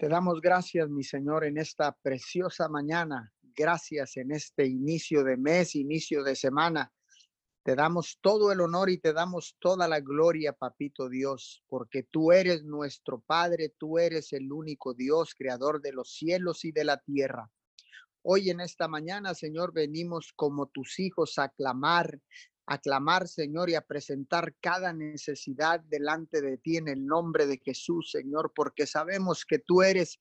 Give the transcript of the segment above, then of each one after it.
Te damos gracias, mi Señor, en esta preciosa mañana. Gracias en este inicio de mes, inicio de semana. Te damos todo el honor y te damos toda la gloria, papito Dios, porque tú eres nuestro Padre, tú eres el único Dios, creador de los cielos y de la tierra. Hoy en esta mañana, Señor, venimos como tus hijos a clamar, a clamar, Señor, y a presentar cada necesidad delante de ti en el nombre de Jesús, Señor, porque sabemos que tú eres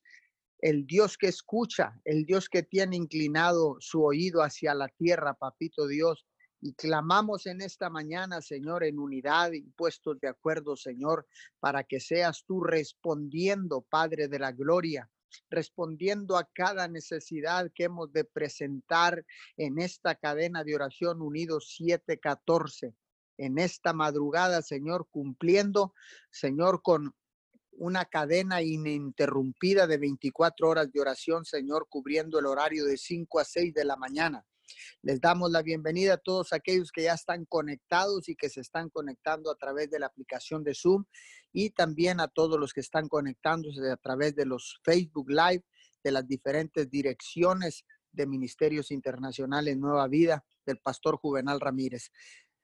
el Dios que escucha, el Dios que tiene inclinado su oído hacia la tierra, papito Dios. Y clamamos en esta mañana, Señor, en unidad y puestos de acuerdo, Señor, para que seas tú respondiendo, Padre de la Gloria, respondiendo a cada necesidad que hemos de presentar en esta cadena de oración unidos 714. En esta madrugada, Señor, cumpliendo, Señor, con una cadena ininterrumpida de 24 horas de oración, Señor, cubriendo el horario de 5 a 6 de la mañana. Les damos la bienvenida a todos aquellos que ya están conectados y que se están conectando a través de la aplicación de Zoom y también a todos los que están conectándose a través de los Facebook Live de las diferentes direcciones de Ministerios Internacionales Nueva Vida del pastor Juvenal Ramírez.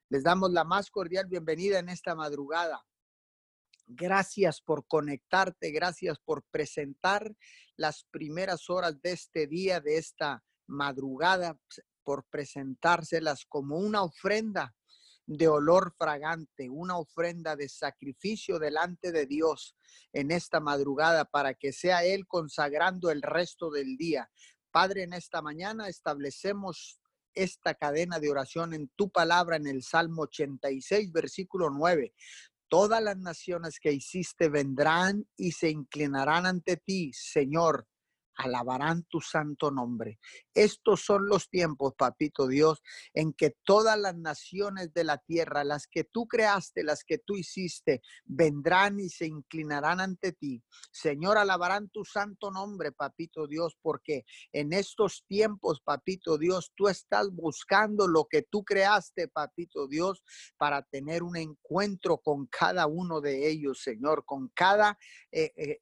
Les damos la más cordial bienvenida en esta madrugada. Gracias por conectarte, gracias por presentar las primeras horas de este día, de esta madrugada, por presentárselas como una ofrenda de olor fragante, una ofrenda de sacrificio delante de Dios en esta madrugada para que sea Él consagrando el resto del día. Padre, en esta mañana establecemos esta cadena de oración en tu palabra en el Salmo 86, versículo 9. Todas las naciones que hiciste vendrán y se inclinarán ante ti, Señor, alabarán tu santo nombre. Estos son los tiempos, papito Dios, en que todas las naciones de la tierra, las que tú creaste, las que tú hiciste, vendrán y se inclinarán ante ti. Señor, alabarán tu santo nombre, papito Dios, porque en estos tiempos, papito Dios, tú estás buscando lo que tú creaste, papito Dios, para tener un encuentro con cada uno de ellos, Señor, con cada... Eh, eh,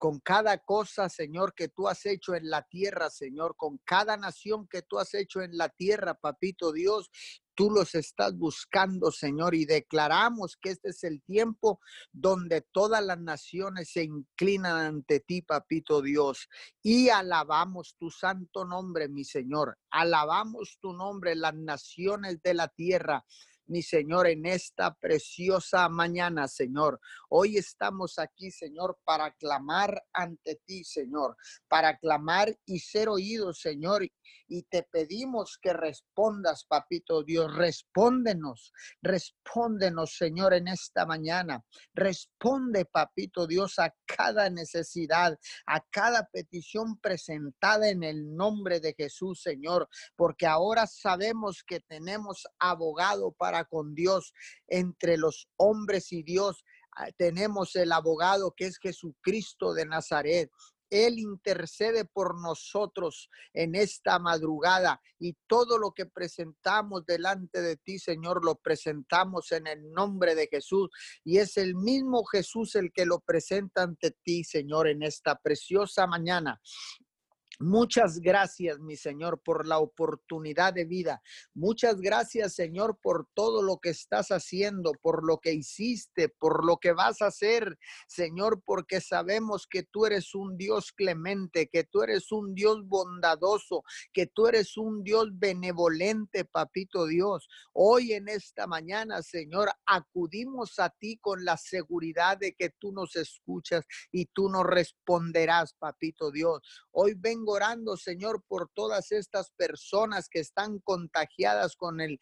con cada cosa, Señor, que tú has hecho en la tierra, Señor, con cada nación que tú has hecho en la tierra, papito Dios. Tú los estás buscando, Señor, y declaramos que este es el tiempo donde todas las naciones se inclinan ante ti, papito Dios, y alabamos tu santo nombre, mi Señor. Alabamos tu nombre, las naciones de la tierra mi Señor, en esta preciosa mañana, Señor. Hoy estamos aquí, Señor, para clamar ante ti, Señor, para clamar y ser oídos, Señor. Y te pedimos que respondas, papito Dios, respóndenos, respóndenos, Señor, en esta mañana. Responde, papito Dios, a cada necesidad, a cada petición presentada en el nombre de Jesús, Señor, porque ahora sabemos que tenemos abogado para con Dios entre los hombres y Dios. Ah, tenemos el abogado que es Jesucristo de Nazaret. Él intercede por nosotros en esta madrugada y todo lo que presentamos delante de ti, Señor, lo presentamos en el nombre de Jesús. Y es el mismo Jesús el que lo presenta ante ti, Señor, en esta preciosa mañana. Muchas gracias, mi Señor, por la oportunidad de vida. Muchas gracias, Señor, por todo lo que estás haciendo, por lo que hiciste, por lo que vas a hacer, Señor, porque sabemos que tú eres un Dios clemente, que tú eres un Dios bondadoso, que tú eres un Dios benevolente, papito Dios. Hoy en esta mañana, Señor, acudimos a ti con la seguridad de que tú nos escuchas y tú nos responderás, papito Dios. Hoy vengo orando, Señor, por todas estas personas que están contagiadas con el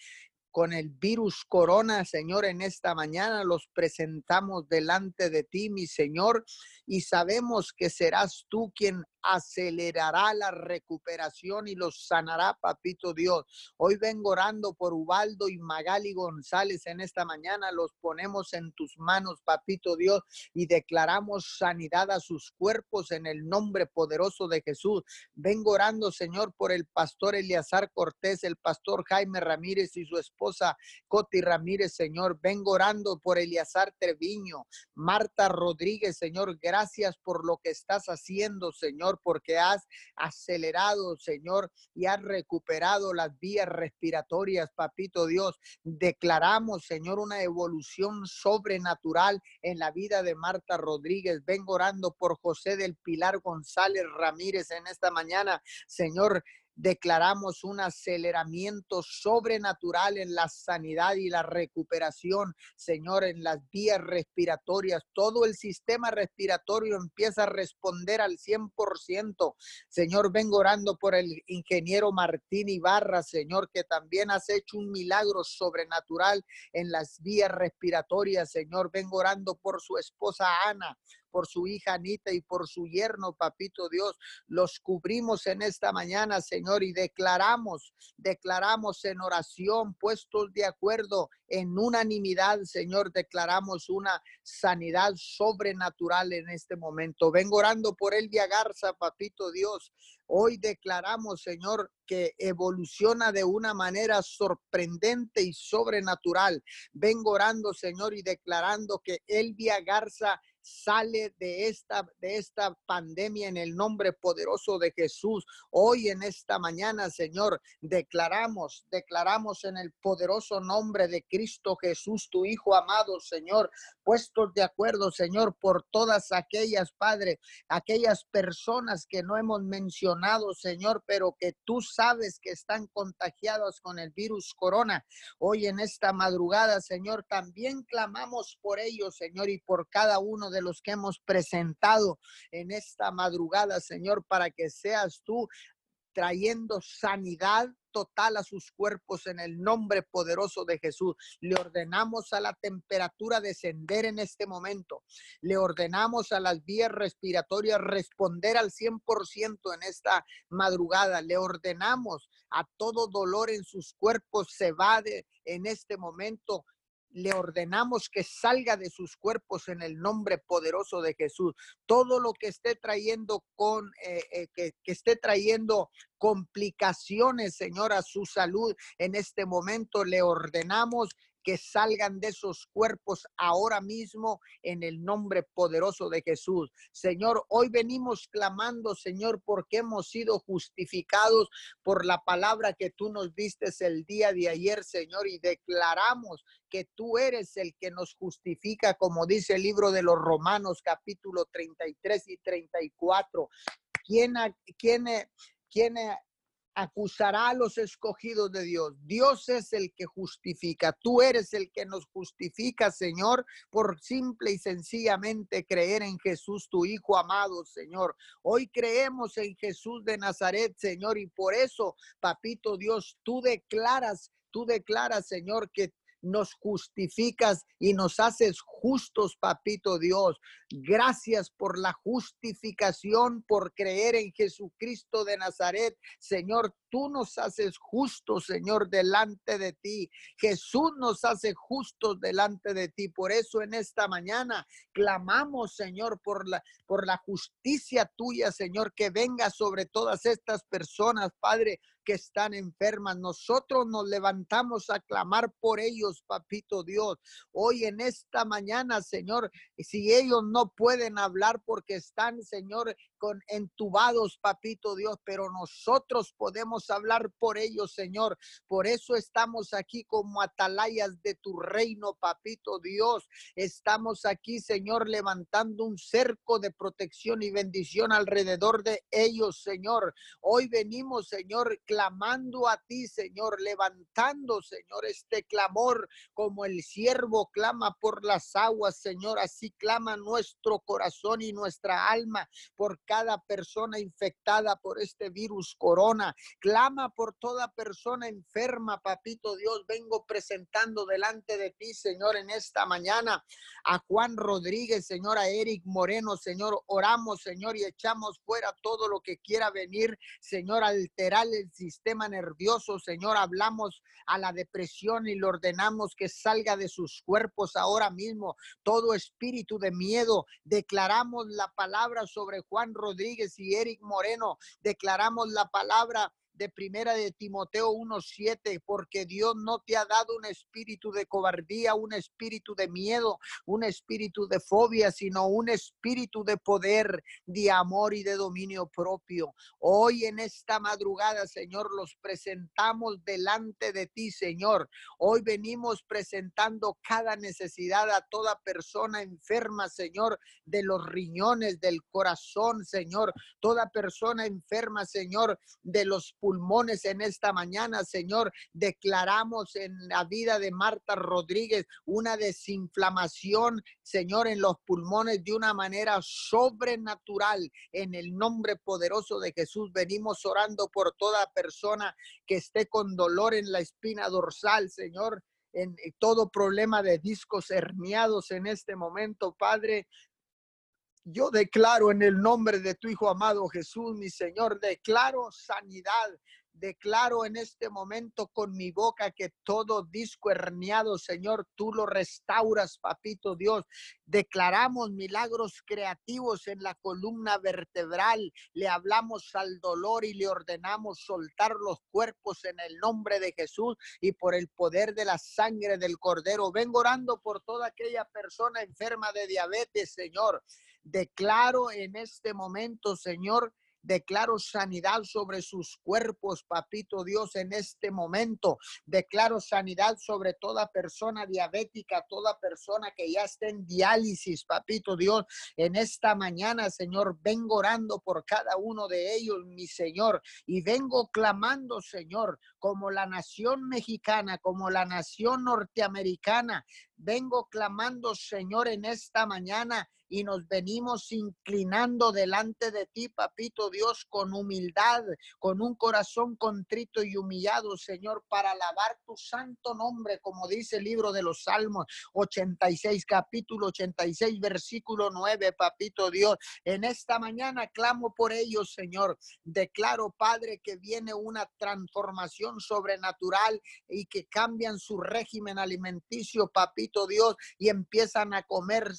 con el virus corona, Señor, en esta mañana. Los presentamos delante de ti, mi Señor, y sabemos que serás tú quien acelerará la recuperación y los sanará, papito Dios. Hoy vengo orando por Ubaldo y Magali González en esta mañana. Los ponemos en tus manos, papito Dios, y declaramos sanidad a sus cuerpos en el nombre poderoso de Jesús. Vengo orando, Señor, por el pastor Eleazar Cortés, el pastor Jaime Ramírez y su esposa Coti Ramírez, Señor. Vengo orando por Eliazar Treviño, Marta Rodríguez, Señor. Gracias por lo que estás haciendo, Señor, porque has acelerado, Señor, y has recuperado las vías respiratorias, papito Dios. Declaramos, Señor, una evolución sobrenatural en la vida de Marta Rodríguez. Vengo orando por José del Pilar González Ramírez en esta mañana. Señor, declaramos un aceleramiento sobrenatural en la sanidad y la recuperación, Señor, en las vías respiratorias. Todo el sistema respiratorio empieza a responder al 100%. Señor, vengo orando por el ingeniero Martín Ibarra, Señor, que también has hecho un milagro sobrenatural en las vías respiratorias, Señor. Vengo orando por su esposa Ana, por su hija Anita y por su yerno, papito Dios. Los cubrimos en esta mañana, Señor, y declaramos, declaramos en oración, puestos de acuerdo en unanimidad, Señor, declaramos una sanidad sobrenatural en este momento. Vengo orando por Elvia Garza, papito Dios. Hoy declaramos, Señor, que evoluciona de una manera sorprendente y sobrenatural. Vengo orando, Señor, y declarando que Elvia Garza sale de esta, de esta pandemia en el nombre poderoso de Jesús. Hoy en esta mañana, Señor, declaramos, declaramos en el poderoso nombre de Cristo Jesús, tu Hijo amado, Señor, puestos de acuerdo, Señor, por todas aquellas, Padre, aquellas personas que no hemos mencionado, Señor, pero que tú sabes que están contagiadas con el virus corona. Hoy en esta madrugada, Señor, también clamamos por ellos, Señor, y por cada uno de los que hemos presentado en esta madrugada, Señor, para que seas tú trayendo sanidad total a sus cuerpos en el nombre poderoso de Jesús. Le ordenamos a la temperatura descender en este momento. Le ordenamos a las vías respiratorias responder al 100% en esta madrugada. Le ordenamos a todo dolor en sus cuerpos se va de en este momento le ordenamos que salga de sus cuerpos en el nombre poderoso de Jesús. Todo lo que esté trayendo con, eh, eh, que, que esté trayendo complicaciones, Señor, a su salud en este momento, le ordenamos que salgan de esos cuerpos ahora mismo en el nombre poderoso de Jesús. Señor, hoy venimos clamando, Señor, porque hemos sido justificados por la palabra que tú nos diste el día de ayer, Señor, y declaramos que tú eres el que nos justifica, como dice el libro de los Romanos, capítulo 33 y 34. ¿Quién, quién, quién acusará a los escogidos de Dios. Dios es el que justifica. Tú eres el que nos justifica, Señor, por simple y sencillamente creer en Jesús, tu Hijo amado, Señor. Hoy creemos en Jesús de Nazaret, Señor, y por eso, papito Dios, tú declaras, tú declaras, Señor, que nos justificas y nos haces justos, papito Dios. Gracias por la justificación, por creer en Jesucristo de Nazaret. Señor, tú nos haces justos, Señor, delante de ti. Jesús nos hace justos delante de ti. Por eso en esta mañana clamamos, Señor, por la, por la justicia tuya, Señor, que venga sobre todas estas personas, Padre, que están enfermas. Nosotros nos levantamos a clamar por ellos, papito Dios. Hoy en esta mañana, Señor, si ellos no pueden hablar porque están, Señor, con entubados, papito Dios, pero nosotros podemos hablar por ellos, Señor. Por eso estamos aquí como atalayas de tu reino, papito Dios. Estamos aquí, Señor, levantando un cerco de protección y bendición alrededor de ellos, Señor. Hoy venimos, Señor, clamando a ti, Señor, levantando, Señor, este clamor como el siervo clama por las aguas, Señor. Así clama nuestro corazón y nuestra alma por cada persona infectada por este virus corona. Clama por toda persona enferma, papito Dios. Vengo presentando delante de ti, Señor, en esta mañana a Juan Rodríguez, Señor, a Eric Moreno, Señor. Oramos, Señor, y echamos fuera todo lo que quiera venir, Señor, alterar el sistema nervioso, Señor. Hablamos a la depresión y le ordenamos que salga de sus cuerpos ahora mismo todo espíritu de miedo. Declaramos la palabra sobre Juan Rodríguez y Eric Moreno. Declaramos la palabra de primera de Timoteo 1:7, porque Dios no te ha dado un espíritu de cobardía, un espíritu de miedo, un espíritu de fobia, sino un espíritu de poder, de amor y de dominio propio. Hoy en esta madrugada, Señor, los presentamos delante de ti, Señor. Hoy venimos presentando cada necesidad a toda persona enferma, Señor, de los riñones, del corazón, Señor. Toda persona enferma, Señor, de los en esta mañana, Señor. Declaramos en la vida de Marta Rodríguez una desinflamación, Señor, en los pulmones de una manera sobrenatural. En el nombre poderoso de Jesús venimos orando por toda persona que esté con dolor en la espina dorsal, Señor en todo problema de discos herniados en este momento, Padre. Yo declaro en el nombre de tu Hijo amado Jesús, mi Señor, declaro sanidad, Declaro en este momento con mi boca que todo disco herniado, Señor, tú lo restauras, papito Dios. Declaramos milagros creativos en la columna vertebral. Le hablamos al dolor y le ordenamos soltar los cuerpos en el nombre de Jesús y por el poder de la sangre del Cordero. Vengo orando por toda aquella persona enferma de diabetes, Señor. Declaro en este momento, Señor, Declaro sanidad sobre sus cuerpos, papito Dios, en este momento. Declaro sanidad sobre toda persona diabética, toda persona que ya esté en diálisis, papito Dios. En esta mañana, Señor, vengo orando por cada uno de ellos, mi Señor, y vengo clamando, Señor, como la nación mexicana, como la nación norteamericana. Vengo clamando, Señor, en esta mañana y nos venimos inclinando delante de ti, papito Dios, con humildad, con un corazón contrito y humillado, Señor, para alabar tu santo nombre, como dice el libro de los Salmos 86, capítulo 86, versículo 9, papito Dios. En esta mañana clamo por ellos, Señor. Declaro, Padre, que viene una transformación sobrenatural y que cambian su régimen alimenticio, papito Dios, y empiezan a comer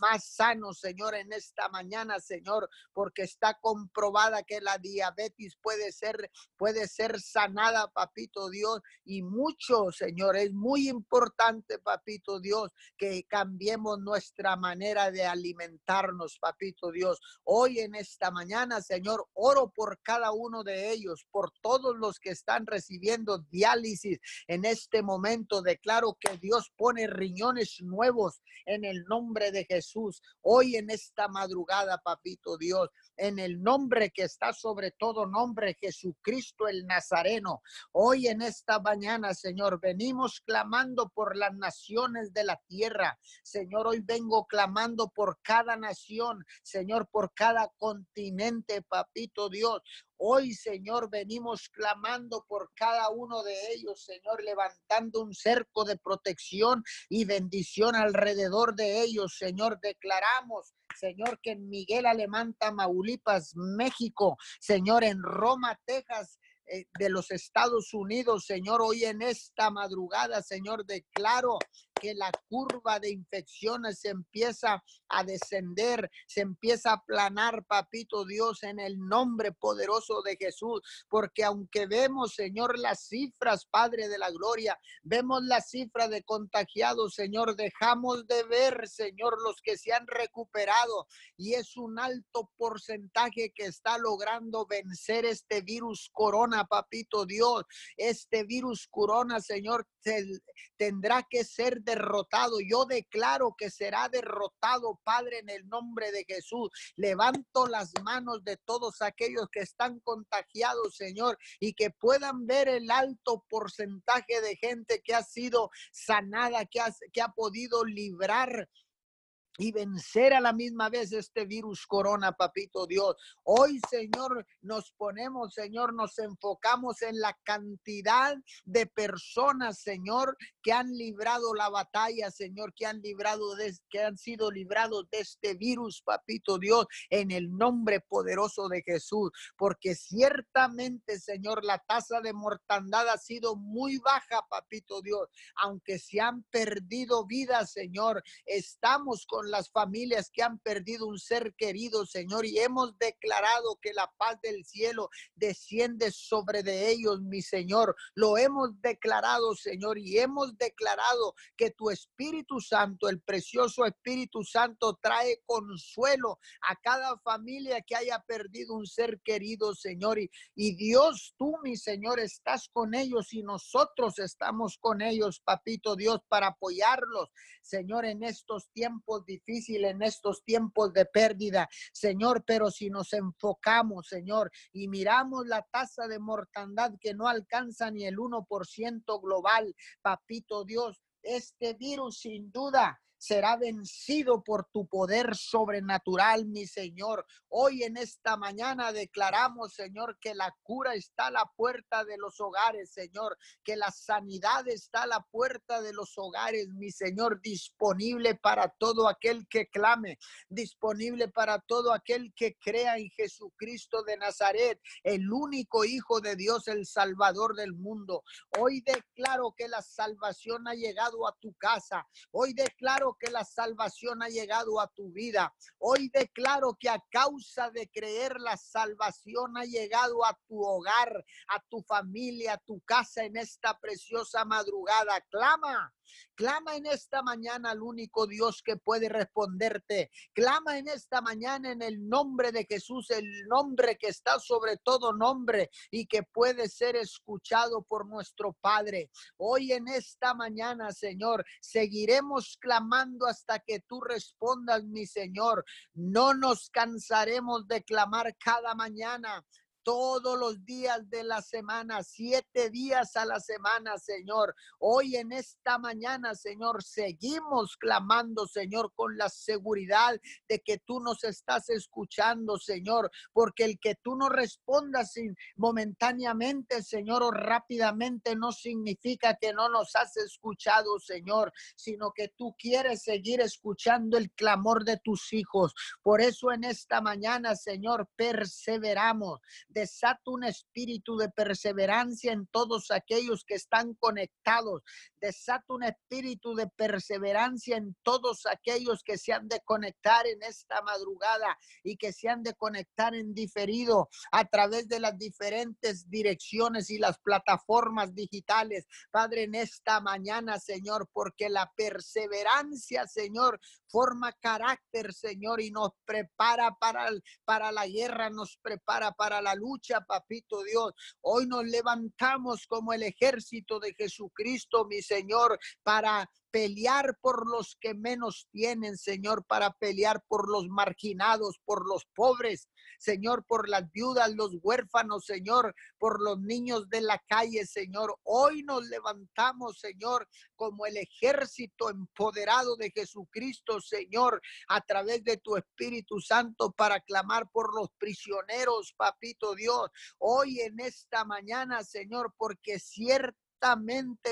más sano, Señor, en esta mañana, Señor, porque está comprobada que la diabetes puede ser, puede ser sanada, papito Dios, y mucho, Señor, es muy importante, papito Dios, que cambiemos nuestra manera de alimentarnos, papito Dios. Hoy en esta mañana, Señor, oro por cada uno de ellos, por todos los que están recibiendo diálisis en este momento. Declaro que Dios pone riñones nuevos en el nombre de Jesús. Jesús, hoy en esta madrugada, papito Dios, en el nombre que está sobre todo nombre, Jesucristo el Nazareno. Hoy en esta mañana, Señor, venimos clamando por las naciones de la tierra. Señor, hoy vengo clamando por cada nación, Señor, por cada continente, papito Dios. Hoy, Señor, venimos clamando por cada uno de ellos, Señor, levantando un cerco de protección y bendición alrededor de ellos, Señor. Declaramos, Señor, que en Miguel Alemán, Tamaulipas, México, Señor, en Roma, Texas, eh, de los Estados Unidos, Señor, hoy en esta madrugada, Señor, declaro que la curva de infecciones se empieza a descender, se empieza a aplanar, papito Dios, en el nombre poderoso de Jesús, porque aunque vemos, Señor, las cifras, Padre de la Gloria, vemos la cifra de contagiados, Señor, dejamos de ver, Señor, los que se han recuperado. Y es un alto porcentaje que está logrando vencer este virus corona, papito Dios, este virus corona, Señor, tendrá que ser derrotado. Yo declaro que será derrotado, Padre, en el nombre de Jesús. Levanto las manos de todos aquellos que están contagiados, Señor, y que puedan ver el alto porcentaje de gente que ha sido sanada, que ha, que ha podido librar y vencer a la misma vez este virus corona, papito Dios. Hoy, Señor, nos ponemos, Señor, nos enfocamos en la cantidad de personas, Señor, que han librado la batalla, Señor, que han librado, de, que han sido librados de este virus, papito Dios, en el nombre poderoso de Jesús. Porque ciertamente, Señor, la tasa de mortandad ha sido muy baja, papito Dios. Aunque se han perdido vidas, Señor, estamos con las familias que han perdido un ser querido, Señor, y hemos declarado que la paz del cielo desciende sobre de ellos, mi Señor. Lo hemos declarado, Señor, y hemos declarado que tu Espíritu Santo, el precioso Espíritu Santo, trae consuelo a cada familia que haya perdido un ser querido, Señor. Y, y Dios, tú, mi Señor, estás con ellos y nosotros estamos con ellos, papito Dios, para apoyarlos, Señor, en estos tiempos difíciles, en estos tiempos de pérdida, Señor, pero si nos enfocamos, Señor, y miramos la tasa de mortandad que no alcanza ni el 1% global, papito Dios, este virus sin duda será vencido por tu poder sobrenatural, mi Señor. Hoy en esta mañana declaramos, Señor, que la cura está a la puerta de los hogares, Señor, que la sanidad está a la puerta de los hogares, mi Señor, disponible para todo aquel que clame, disponible para todo aquel que crea en Jesucristo de Nazaret, el único Hijo de Dios, el Salvador del mundo. Hoy declaro que la salvación ha llegado a tu casa. Hoy declaro que la salvación ha llegado a tu vida. Hoy declaro que a causa de creer la salvación ha llegado a tu hogar, a tu familia, a tu casa en esta preciosa madrugada. Clama, Clama en esta mañana al único Dios que puede responderte. Clama en esta mañana en el nombre de Jesús, el nombre que está sobre todo nombre y que puede ser escuchado por nuestro Padre. Hoy en esta mañana, Señor, seguiremos clamando hasta que tú respondas, mi Señor. No nos cansaremos de clamar cada mañana todos los días de la semana, siete días a la semana, Señor. Hoy en esta mañana, Señor, seguimos clamando, Señor, con la seguridad de que tú nos estás escuchando, Señor, porque el que tú no respondas momentáneamente, Señor, o rápidamente, no significa que no nos has escuchado, Señor, sino que tú quieres seguir escuchando el clamor de tus hijos. Por eso en esta mañana, Señor, perseveramos Desata un espíritu de perseverancia en todos aquellos que están conectados. Desata un espíritu de perseverancia en todos aquellos que se han de conectar en esta madrugada y que se han de conectar en diferido a través de las diferentes direcciones y las plataformas digitales. Padre, en esta mañana, Señor, porque la perseverancia, Señor, forma carácter, Señor, y nos prepara para, para la guerra, nos prepara para la lucha, papito Dios. Hoy nos levantamos como el ejército de Jesucristo, mi Señor, para pelear por los que menos tienen, Señor, para pelear por los marginados, por los pobres, Señor, por las viudas, los huérfanos, Señor, por los niños de la calle, Señor. Hoy nos levantamos, Señor, como el ejército empoderado de Jesucristo, Señor, a través de tu Espíritu Santo para clamar por los prisioneros, papito Dios. Hoy en esta mañana, Señor, porque cierto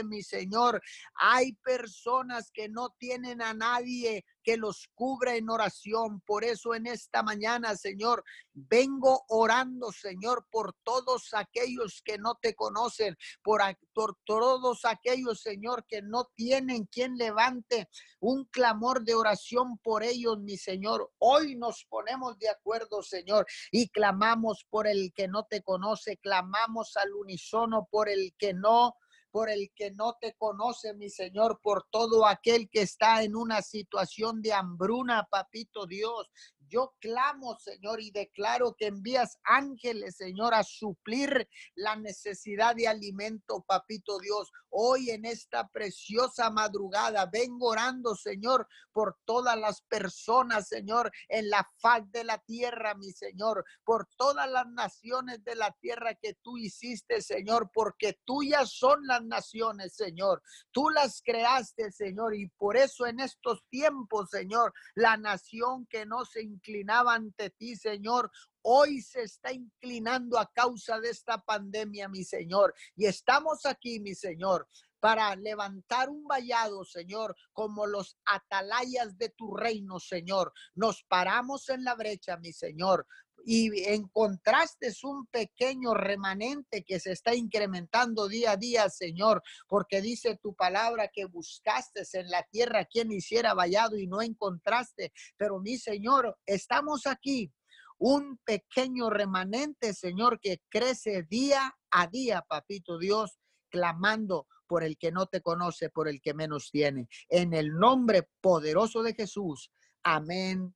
mi Señor. Hay personas que no tienen a nadie que los cubra en oración. Por eso en esta mañana, Señor, vengo orando, Señor, por todos aquellos que no te conocen, por, por todos aquellos, Señor, que no tienen quien levante un clamor de oración por ellos, mi Señor. Hoy nos ponemos de acuerdo, Señor, y clamamos por el que no te conoce, clamamos al unísono por el que no por el que no te conoce, mi Señor, por todo aquel que está en una situación de hambruna, papito Dios. Yo clamo, Señor, y declaro que envías ángeles, Señor, a suplir la necesidad de alimento, papito Dios. Hoy en esta preciosa madrugada vengo orando, Señor, por todas las personas, Señor, en la faz de la tierra, mi Señor, por todas las naciones de la tierra que tú hiciste, Señor, porque tuyas son las naciones, Señor. Tú las creaste, Señor, y por eso en estos tiempos, Señor, la nación que no se inclinaba ante ti, Señor, hoy se está inclinando a causa de esta pandemia, mi Señor. Y estamos aquí, mi Señor, para levantar un vallado, Señor, como los atalayas de tu reino, Señor. Nos paramos en la brecha, mi Señor, y encontraste un pequeño remanente que se está incrementando día a día, Señor, porque dice tu palabra que buscaste en la tierra quien hiciera vallado y no encontraste. Pero mi Señor, estamos aquí un pequeño remanente, Señor, que crece día a día, papito Dios, clamando por el que no te conoce, por el que menos tiene. En el nombre poderoso de Jesús. Amén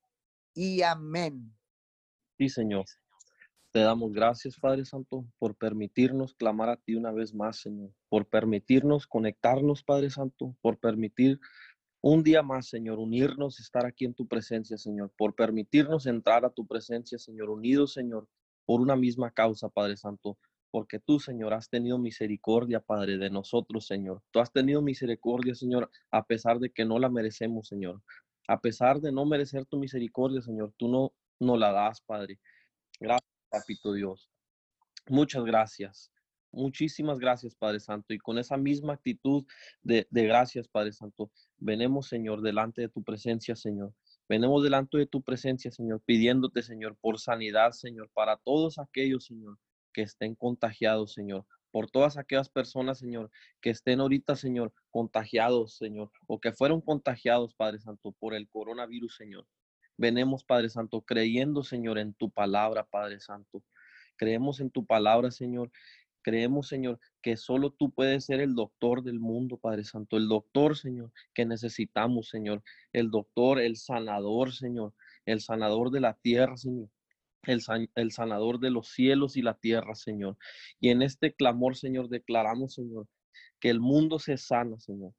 y amén. Sí, Señor. Te damos gracias, Padre Santo, por permitirnos clamar a ti una vez más, Señor, por permitirnos conectarnos, Padre Santo, por permitir un día más, Señor, unirnos, estar aquí en tu presencia, Señor, por permitirnos entrar a tu presencia, Señor, unidos, Señor, por una misma causa, Padre Santo, porque tú, Señor, has tenido misericordia, Padre, de nosotros, Señor. Tú has tenido misericordia, Señor, a pesar de que no la merecemos, Señor. A pesar de no merecer tu misericordia, Señor, tú no nos la das, Padre. Gracias, Papito Dios. Muchas gracias. Muchísimas gracias, Padre Santo. Y con esa misma actitud de, de, gracias, Padre Santo, venemos, Señor, delante de tu presencia, Señor. Venemos delante de tu presencia, Señor, pidiéndote, Señor, por sanidad, Señor, para todos aquellos, Señor, que estén contagiados, Señor. Por todas aquellas personas, Señor, que estén ahorita, Señor, contagiados, Señor, o que fueron contagiados, Padre Santo, por el coronavirus, Señor. Venemos, Padre Santo, creyendo, Señor, en tu palabra, Padre Santo. Creemos en tu palabra, Señor. Creemos, Señor, que solo tú puedes ser el doctor del mundo, Padre Santo. El doctor, Señor, que necesitamos, Señor. El doctor, el sanador, Señor. El sanador de la tierra, Señor. El, el, sanador de los cielos y la tierra, Señor. Y en este clamor, Señor, declaramos, Señor, que el mundo se sana, Señor.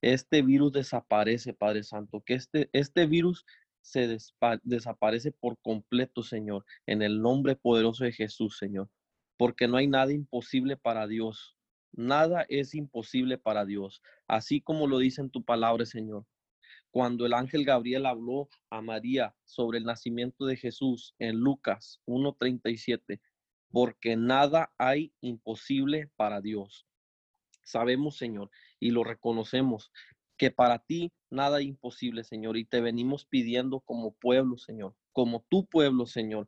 Este virus desaparece, Padre Santo. Que este, este virus se desaparece por completo, Señor, en el nombre poderoso de Jesús, Señor. Porque no hay nada imposible para Dios. Nada es imposible para Dios. Así como lo dice en tu palabra, Señor. Cuando el ángel Gabriel habló a María sobre el nacimiento de Jesús en Lucas 1.37, porque nada hay imposible para Dios. Sabemos, Señor, y lo reconocemos, que para ti nada imposible, Señor, y te venimos pidiendo como pueblo, Señor, como tu pueblo, Señor.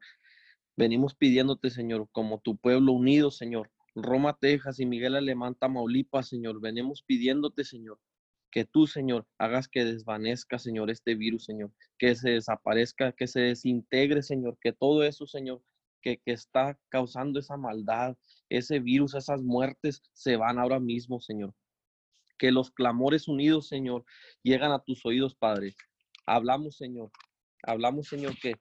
Venimos pidiéndote, Señor, como tu pueblo unido, Señor. Roma, Texas y Miguel Alemán, Tamaulipas, Señor. Venimos pidiéndote, Señor, que tú, Señor, hagas que desvanezca, Señor, este virus, Señor, que se desaparezca, que se desintegre, Señor, que todo eso, Señor, que, que, está causando esa maldad, ese virus, esas muertes, se van ahora mismo, Señor que los clamores unidos, Señor, llegan a tus oídos, Padre. Hablamos, Señor. Hablamos, Señor, que,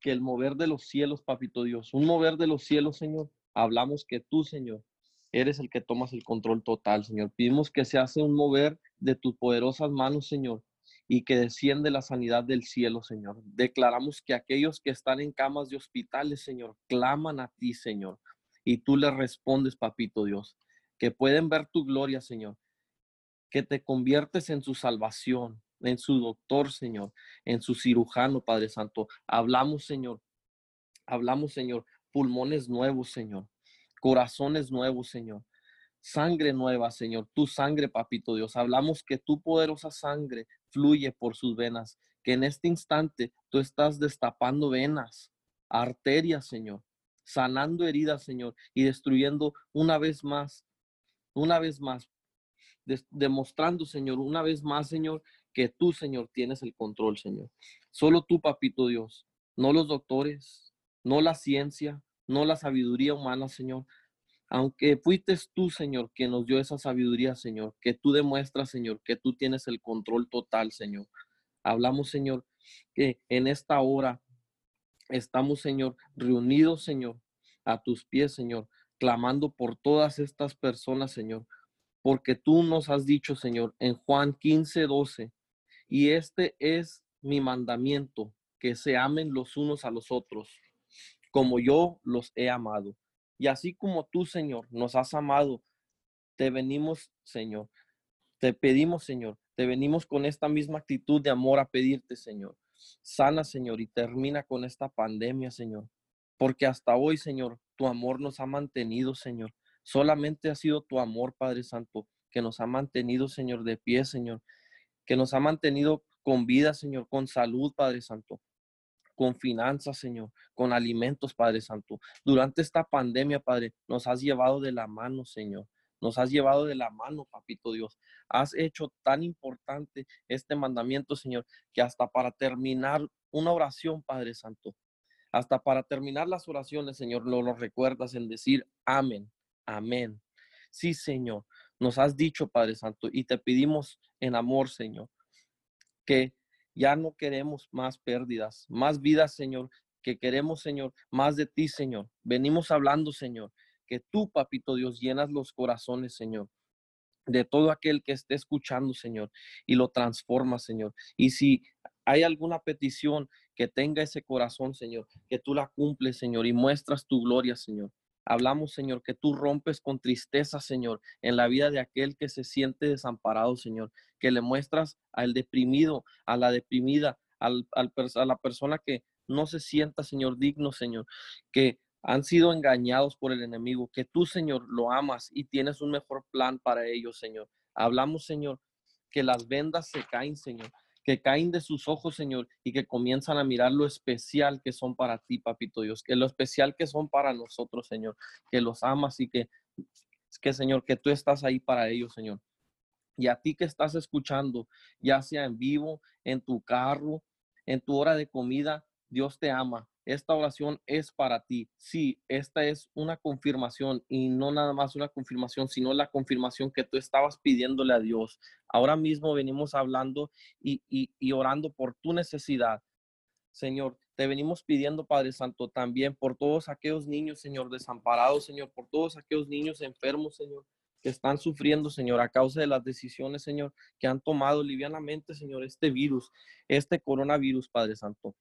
que el mover de los cielos, Papito Dios, un mover de los cielos, Señor. Hablamos que tú, Señor, eres el que tomas el control total, Señor. Pedimos que se hace un mover de tus poderosas manos, Señor, y que desciende la sanidad del cielo, Señor. Declaramos que aquellos que están en camas de hospitales, Señor, claman a ti, Señor, y tú les respondes, Papito Dios que pueden ver tu gloria, Señor, que te conviertes en su salvación, en su doctor, Señor, en su cirujano, Padre Santo. Hablamos, Señor, hablamos, Señor, pulmones nuevos, Señor, corazones nuevos, Señor, sangre nueva, Señor, tu sangre, papito Dios. Hablamos que tu poderosa sangre fluye por sus venas, que en este instante tú estás destapando venas, arterias, Señor, sanando heridas, Señor, y destruyendo una vez más una vez más, demostrando, Señor, una vez más, Señor, que tú, Señor, tienes el control, Señor. Solo tú, papito Dios, no los doctores, no la ciencia, no la sabiduría humana, Señor. Aunque fuiste tú, Señor, que nos dio esa sabiduría, Señor, que tú demuestras, Señor, que tú tienes el control total, Señor. Hablamos, Señor, que en esta hora estamos, Señor, reunidos, Señor, a tus pies, Señor, clamando por todas estas personas, Señor, porque tú nos has dicho, Señor, en Juan 15, 12, y este es mi mandamiento, que se amen los unos a los otros, como yo los he amado. Y así como tú, Señor, nos has amado, te venimos, Señor, te pedimos, Señor, te venimos con esta misma actitud de amor a pedirte, Señor. Sana, Señor, y termina con esta pandemia, Señor. Porque hasta hoy, Señor, tu amor nos ha mantenido, Señor. Solamente ha sido tu amor, Padre Santo, que nos ha mantenido, Señor, de pie, Señor. Que nos ha mantenido con vida, Señor, con salud, Padre Santo. con finanzas, Señor, con alimentos, Padre Santo. Durante esta pandemia, Padre, nos has llevado de la mano, Señor. Nos has llevado de la mano, Papito Dios. Has hecho tan importante este mandamiento, Señor, que hasta para terminar una oración, Padre Santo, hasta para terminar las oraciones, Señor, lo, lo recuerdas en decir amén, amén. Sí, Señor, nos has dicho, Padre Santo, y te pedimos en amor, Señor, que ya no queremos más pérdidas, más vidas, Señor, que queremos, Señor, más de ti, Señor. Venimos hablando, Señor, que tú, papito Dios, llenas los corazones, Señor, de todo aquel que esté escuchando, Señor, y lo transforma, Señor. Y si hay alguna petición que tenga ese corazón, Señor, que tú la cumples, Señor, y muestras tu gloria, Señor. Hablamos, Señor, que tú rompes con tristeza, Señor, en la vida de aquel que se siente desamparado, Señor, que le muestras al deprimido, a la deprimida, al, a la persona que no se sienta, Señor, digno, Señor, que han sido engañados por el enemigo, que tú, Señor, lo amas y tienes un mejor plan para ellos, Señor. Hablamos, Señor, que las vendas se caen, Señor, que caen de sus ojos, Señor, y que comienzan a mirar lo especial que son para ti, papito Dios, que lo especial que son para nosotros, Señor, que los amas y que, que Señor, que tú estás ahí para ellos, Señor. Y a ti que estás escuchando, ya sea en vivo, en tu carro, en tu hora de comida, Dios te ama. Esta oración es para ti. Sí, esta es una confirmación y no nada más una confirmación, sino la confirmación que tú estabas pidiéndole a Dios. Ahora mismo venimos hablando y, y, orando por tu necesidad. Señor, te venimos pidiendo, Padre Santo, también por todos aquellos niños, Señor, desamparados, Señor, por todos aquellos niños enfermos, Señor, que están sufriendo, Señor, a causa de las decisiones, Señor, que han tomado livianamente, Señor, este virus, este coronavirus, Padre Santo.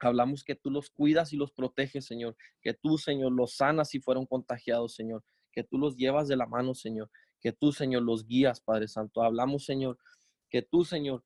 Hablamos que tú los cuidas y los proteges, Señor, que tú, Señor, los sanas si fueron contagiados, Señor, que tú los llevas de la mano, Señor, que tú, Señor, los guías, Padre Santo. Hablamos, Señor, que tú, Señor,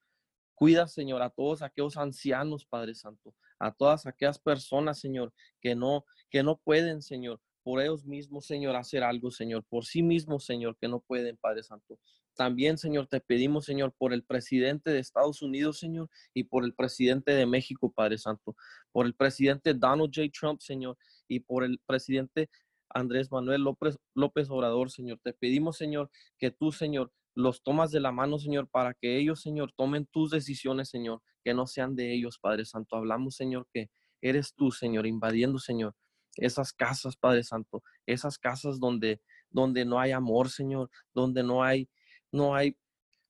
cuidas, Señor, a todos aquellos ancianos, Padre Santo, a todas aquellas personas, Señor, que no, que no pueden, Señor, por ellos mismos, Señor, hacer algo, Señor, por sí mismos, Señor, que no pueden, Padre Santo. También, Señor, te pedimos, Señor, por el presidente de Estados Unidos, Señor, y por el presidente de México, Padre Santo, por el presidente Donald J. Trump, Señor, y por el presidente Andrés Manuel López, López Obrador, Señor. Te pedimos, Señor, que tú, Señor, los tomas de la mano, Señor, para que ellos, Señor, tomen tus decisiones, Señor, que no sean de ellos, Padre Santo. Hablamos, Señor, que eres tú, Señor, invadiendo, Señor, esas casas, Padre Santo, esas casas donde, donde no hay amor, Señor, donde no hay no hay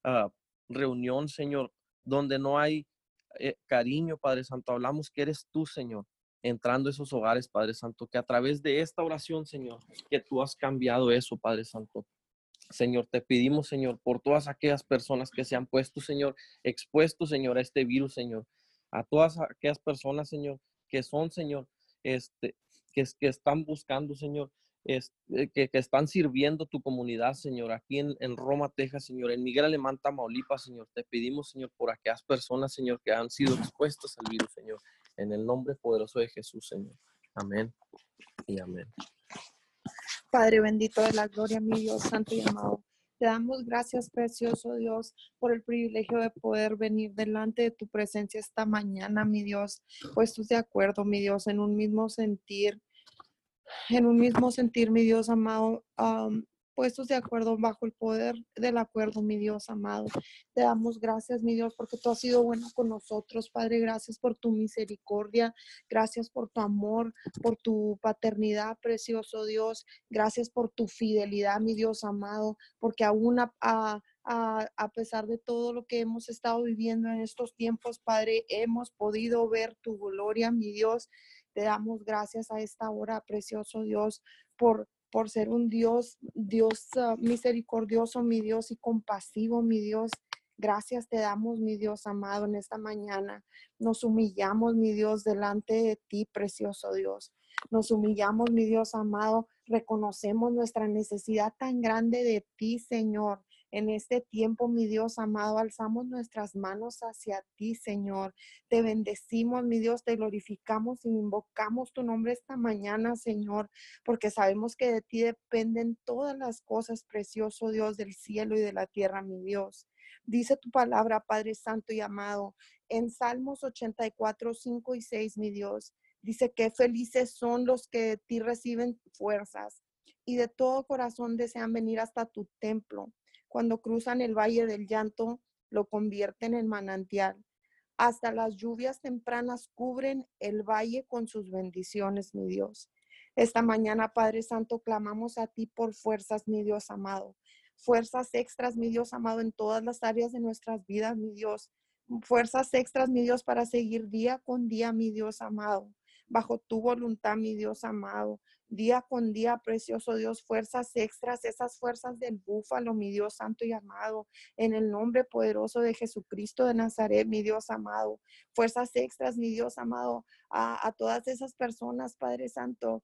ah, reunión, Señor, donde no hay eh, cariño, Padre Santo. Hablamos que eres tú, Señor, entrando a esos hogares, Padre Santo, que a través de esta oración, Señor, que tú has cambiado eso, Padre Santo. Señor, te pedimos, Señor, por todas aquellas personas que se han puesto, Señor, expuestos, Señor, a este virus, Señor, a todas aquellas personas, Señor, que son, Señor, este, que, que están buscando, Señor, eh, que, están sirviendo tu comunidad, Señor, aquí en, en, Roma, Texas, Señor, en Miguel Alemán, Tamaulipas, Señor. Te pedimos, Señor, por aquellas personas, Señor, que han sido expuestas al virus, Señor, en el nombre poderoso de Jesús, Señor. Amén y amén. Padre bendito de la gloria, mi Dios santo y amado. Te damos gracias, precioso Dios, por el privilegio de poder venir delante de tu presencia esta mañana, mi Dios, puestos de acuerdo, mi Dios, en un mismo sentir, en un mismo sentir, mi Dios amado, puestos de acuerdo bajo el poder del acuerdo, mi Dios amado. Te damos gracias, mi Dios, porque tú has sido bueno con nosotros, Padre. Gracias por tu misericordia, gracias por tu amor, por tu paternidad, precioso Dios. Gracias por tu fidelidad, mi Dios amado, porque aún a, a a, pesar de todo lo que hemos estado viviendo en estos tiempos, Padre, hemos podido ver tu gloria, mi Dios. Te damos gracias a esta hora, precioso Dios, por, por ser un Dios, Dios ah, misericordioso, mi Dios, y compasivo, mi Dios. Gracias te damos, mi Dios amado, en esta mañana. Nos humillamos, mi Dios, delante de ti, precioso Dios. Nos humillamos, mi Dios amado. Reconocemos nuestra necesidad tan grande de ti, Señor. En este tiempo, mi Dios amado, alzamos nuestras manos hacia ti, Señor. Te bendecimos, mi Dios, te glorificamos y invocamos tu nombre esta mañana, Señor, porque sabemos que de ti dependen todas las cosas, precioso Dios del cielo y de la tierra, mi Dios. Dice tu palabra, Padre Santo y amado, en Salmos 84, 5 y 6, mi Dios, dice que felices son los que de ti reciben fuerzas y de todo corazón desean venir hasta tu templo. Cuando cruzan el valle del llanto, lo convierten en manantial. Hasta las lluvias tempranas cubren el valle con sus bendiciones, mi Dios. Esta mañana, Padre Santo, clamamos a ti por fuerzas, mi Dios amado. Fuerzas extras, mi Dios amado, en todas las áreas de nuestras vidas, mi Dios. Fuerzas extras, mi Dios, para seguir día con día, mi Dios amado bajo tu voluntad, mi Dios amado. Día con día, precioso Dios, fuerzas extras, esas fuerzas del búfalo, mi Dios santo y amado, en el nombre poderoso de Jesucristo de Nazaret, mi Dios amado. Fuerzas extras, mi Dios amado, a, a todas esas personas, Padre Santo,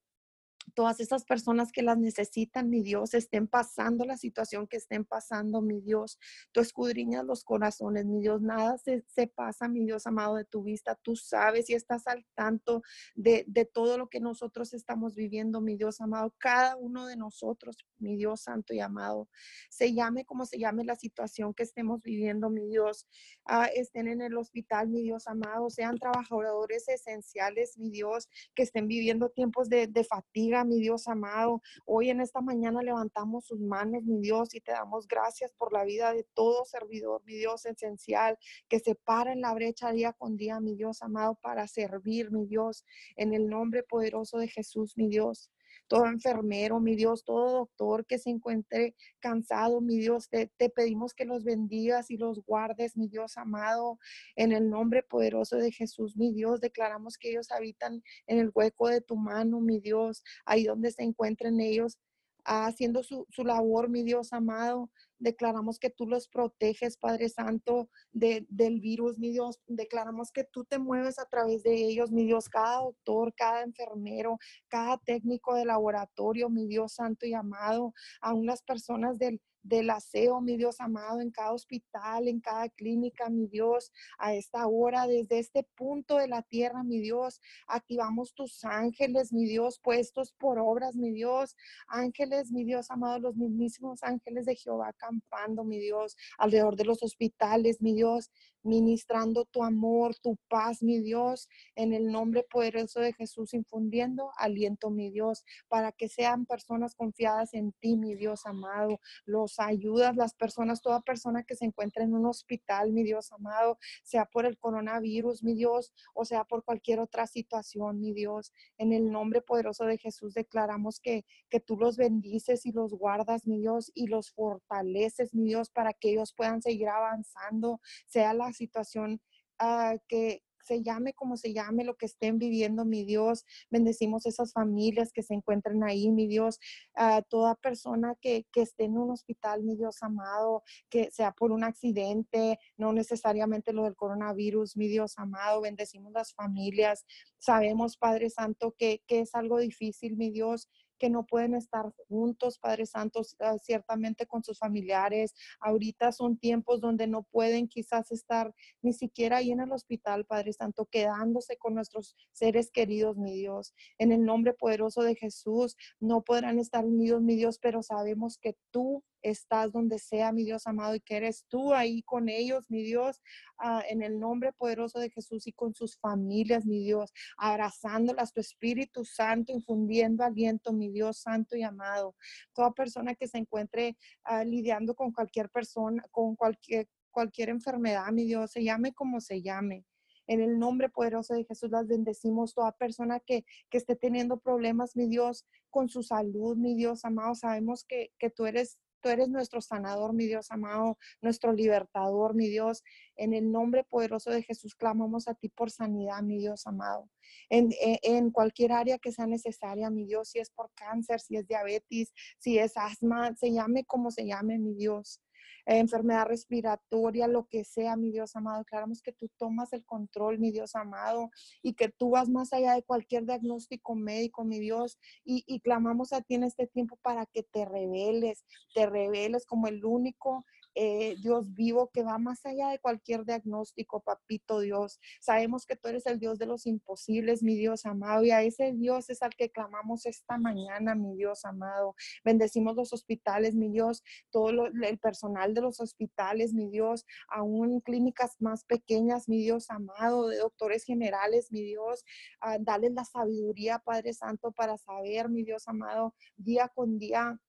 todas esas personas que las necesitan, mi Dios, estén pasando la situación que estén pasando, mi Dios. Tú escudriñas los corazones, mi Dios. Nada se, pasa, mi Dios amado, de tu vista. Tú sabes y estás al tanto de, de, todo lo que nosotros estamos viviendo, mi Dios amado. Cada uno de nosotros, mi Dios santo y amado. Se llame como se llame la situación que estemos viviendo, mi Dios. Ah, estén en el hospital, mi Dios amado. Sean trabajadores esenciales, mi Dios, que estén viviendo tiempos de, de fatiga mi Dios amado. Hoy en esta mañana levantamos sus manos, mi Dios, y te damos gracias por la vida de todo servidor, mi Dios esencial, que se para en la brecha día con día, mi Dios amado, para servir, mi Dios, en el nombre poderoso de Jesús, mi Dios todo enfermero, mi Dios, todo doctor que se encuentre cansado, mi Dios, te, pedimos que los bendigas y los guardes, mi Dios amado, en el nombre poderoso de Jesús, mi Dios, declaramos que ellos habitan en el hueco de tu mano, mi Dios, ahí donde se encuentren ellos haciendo su, su labor, mi Dios amado. Declaramos que tú los proteges, Padre Santo, de, del virus, mi Dios. Declaramos que tú te mueves a través de ellos, mi Dios. Cada doctor, cada enfermero, cada técnico de laboratorio, mi Dios Santo y amado. Aún las personas del, del aseo, mi Dios amado, en cada hospital, en cada clínica, mi Dios, a esta hora, desde este punto de la tierra, mi Dios, activamos tus ángeles, mi Dios, puestos por obras, mi Dios, ángeles, mi Dios amado, los mismísimos ángeles de Jehová acampando, mi Dios, alrededor de los hospitales, mi Dios, ministrando tu amor, tu paz, mi Dios, en el nombre poderoso de Jesús, infundiendo aliento, mi Dios, para que sean personas confiadas en ti, mi Dios amado. Los ayudas, las personas, toda persona que se encuentre en un hospital, mi Dios amado, sea por el coronavirus, mi Dios, o sea por cualquier otra situación, mi Dios. En el nombre poderoso de Jesús declaramos que, que tú los bendices y los guardas, mi Dios, y los fortaleces, mi Dios, para que ellos puedan seguir avanzando, sea la situación ah, que se llame como se llame, lo que estén viviendo, mi Dios. Bendecimos esas familias que se encuentran ahí, mi Dios. a toda persona que, que esté en un hospital, mi Dios amado, que sea por un accidente, no necesariamente lo del coronavirus, mi Dios amado. Bendecimos las familias. Sabemos, Padre Santo, que, que es algo difícil, mi Dios que no pueden estar juntos, Padre Santo, ah, ciertamente con sus familiares. Ahorita son tiempos donde no pueden quizás estar ni siquiera ahí en el hospital, Padre Santo, quedándose con nuestros seres queridos, mi Dios. En el nombre poderoso de Jesús, no podrán estar unidos, mi Dios, pero sabemos que tú estás donde sea, mi Dios amado, y que eres tú ahí con ellos, mi Dios, ah, en el nombre poderoso de Jesús y con sus familias, mi Dios, abrazándolas, tu Espíritu Santo, infundiendo aliento, mi Dios Santo y amado. Toda persona que se encuentre ah, lidiando con cualquier persona, con cualquier, cualquier enfermedad, mi Dios, se llame como se llame. En el nombre poderoso de Jesús las bendecimos. Toda persona que, que esté teniendo problemas, mi Dios, con su salud, mi Dios amado, sabemos que, que tú eres Tú eres nuestro sanador, mi Dios amado, nuestro libertador, mi Dios. En el nombre poderoso de Jesús clamamos a ti por sanidad, mi Dios amado. En, en, cualquier área que sea necesaria, mi Dios, si es por cáncer, si es diabetes, si es asma, se llame como se llame, mi Dios enfermedad respiratoria, lo que sea, mi Dios amado. Declaramos que tú tomas el control, mi Dios amado, y que tú vas más allá de cualquier diagnóstico médico, mi Dios, y, y clamamos a ti en este tiempo para que te reveles, te reveles como el único eh, Dios vivo, que va más allá de cualquier diagnóstico, papito Dios. Sabemos que tú eres el Dios de los imposibles, mi Dios amado, y a ese Dios es al que clamamos esta mañana, mi Dios amado. Bendecimos los hospitales, mi Dios, todo el personal de los hospitales, mi Dios, aún clínicas más pequeñas, mi Dios amado, de doctores generales, mi Dios, uh, dale la sabiduría, Padre Santo, para saber, mi Dios amado, día con día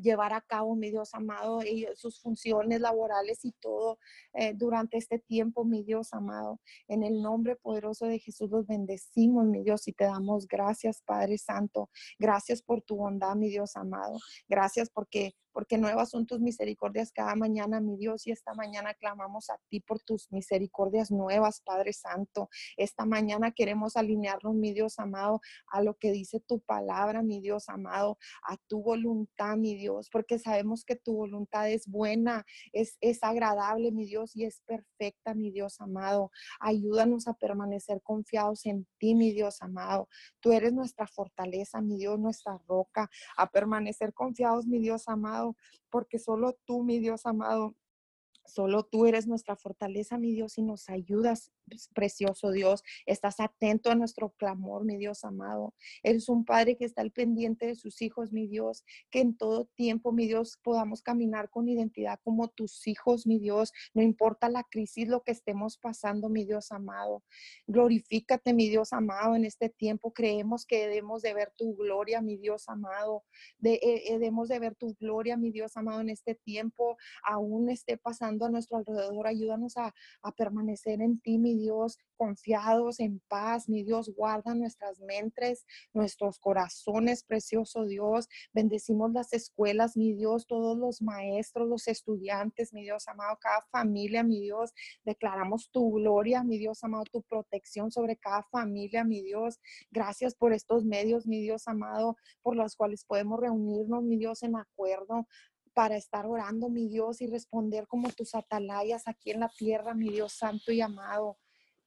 llevar a cabo, mi Dios amado, y sus funciones laborales y todo eh, durante este tiempo, mi Dios amado. En el nombre poderoso de Jesús los bendecimos, mi Dios, y te damos gracias, Padre Santo. Gracias por tu bondad, mi Dios amado. Gracias porque porque nuevas son tus misericordias cada mañana, mi Dios, y esta mañana clamamos a ti por tus misericordias nuevas, Padre Santo. Esta mañana queremos alinearnos, mi Dios amado, a lo que dice tu palabra, mi Dios amado, a tu voluntad, mi Dios, porque sabemos que tu voluntad es buena, es, es agradable, mi Dios, y es perfecta, mi Dios amado. Ayúdanos a permanecer confiados en ti, mi Dios amado. Tú eres nuestra fortaleza, mi Dios, nuestra roca, a permanecer confiados, mi Dios amado porque solo tú, mi Dios amado, Solo tú eres nuestra fortaleza, mi Dios, y nos ayudas, precioso Dios. Estás atento a nuestro clamor, mi Dios amado. Eres un Padre que está al pendiente de sus hijos, mi Dios. Que en todo tiempo, mi Dios, podamos caminar con identidad como tus hijos, mi Dios. No importa la crisis, lo que estemos pasando, mi Dios amado. Glorifícate, mi Dios amado, en este tiempo. Creemos que debemos de ver tu gloria, mi Dios amado. De, eh, eh, debemos de ver tu gloria, mi Dios amado, en este tiempo. Aún esté pasando a nuestro alrededor. Ayúdanos a, a permanecer en ti, mi Dios, confiados, en paz. Mi Dios, guarda nuestras mentes, nuestros corazones, precioso Dios. Bendecimos las escuelas, mi Dios, todos los maestros, los estudiantes, mi Dios amado, cada familia, mi Dios. Declaramos tu gloria, mi Dios amado, tu protección sobre cada familia, mi Dios. Gracias por estos medios, mi Dios amado, por los cuales podemos reunirnos, mi Dios, en acuerdo para estar orando, mi Dios, y responder como tus atalayas aquí en la tierra, mi Dios santo y amado.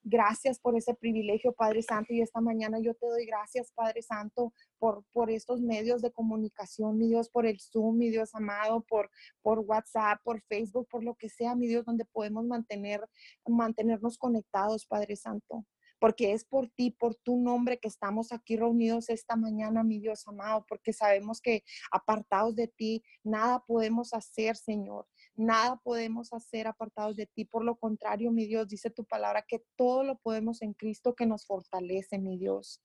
Gracias por ese privilegio, Padre Santo. Y esta mañana yo te doy gracias, Padre Santo, por, por estos medios de comunicación, mi Dios, por el Zoom, mi Dios amado, por, por WhatsApp, por Facebook, por lo que sea, mi Dios, donde podemos mantener, mantenernos conectados, Padre Santo porque es por ti, por tu nombre que estamos aquí reunidos esta mañana, mi Dios amado, porque sabemos que apartados de ti, nada podemos hacer, Señor. Nada podemos hacer apartados de ti. Por lo contrario, mi Dios, dice tu palabra que todo lo podemos en Cristo que nos fortalece, mi Dios.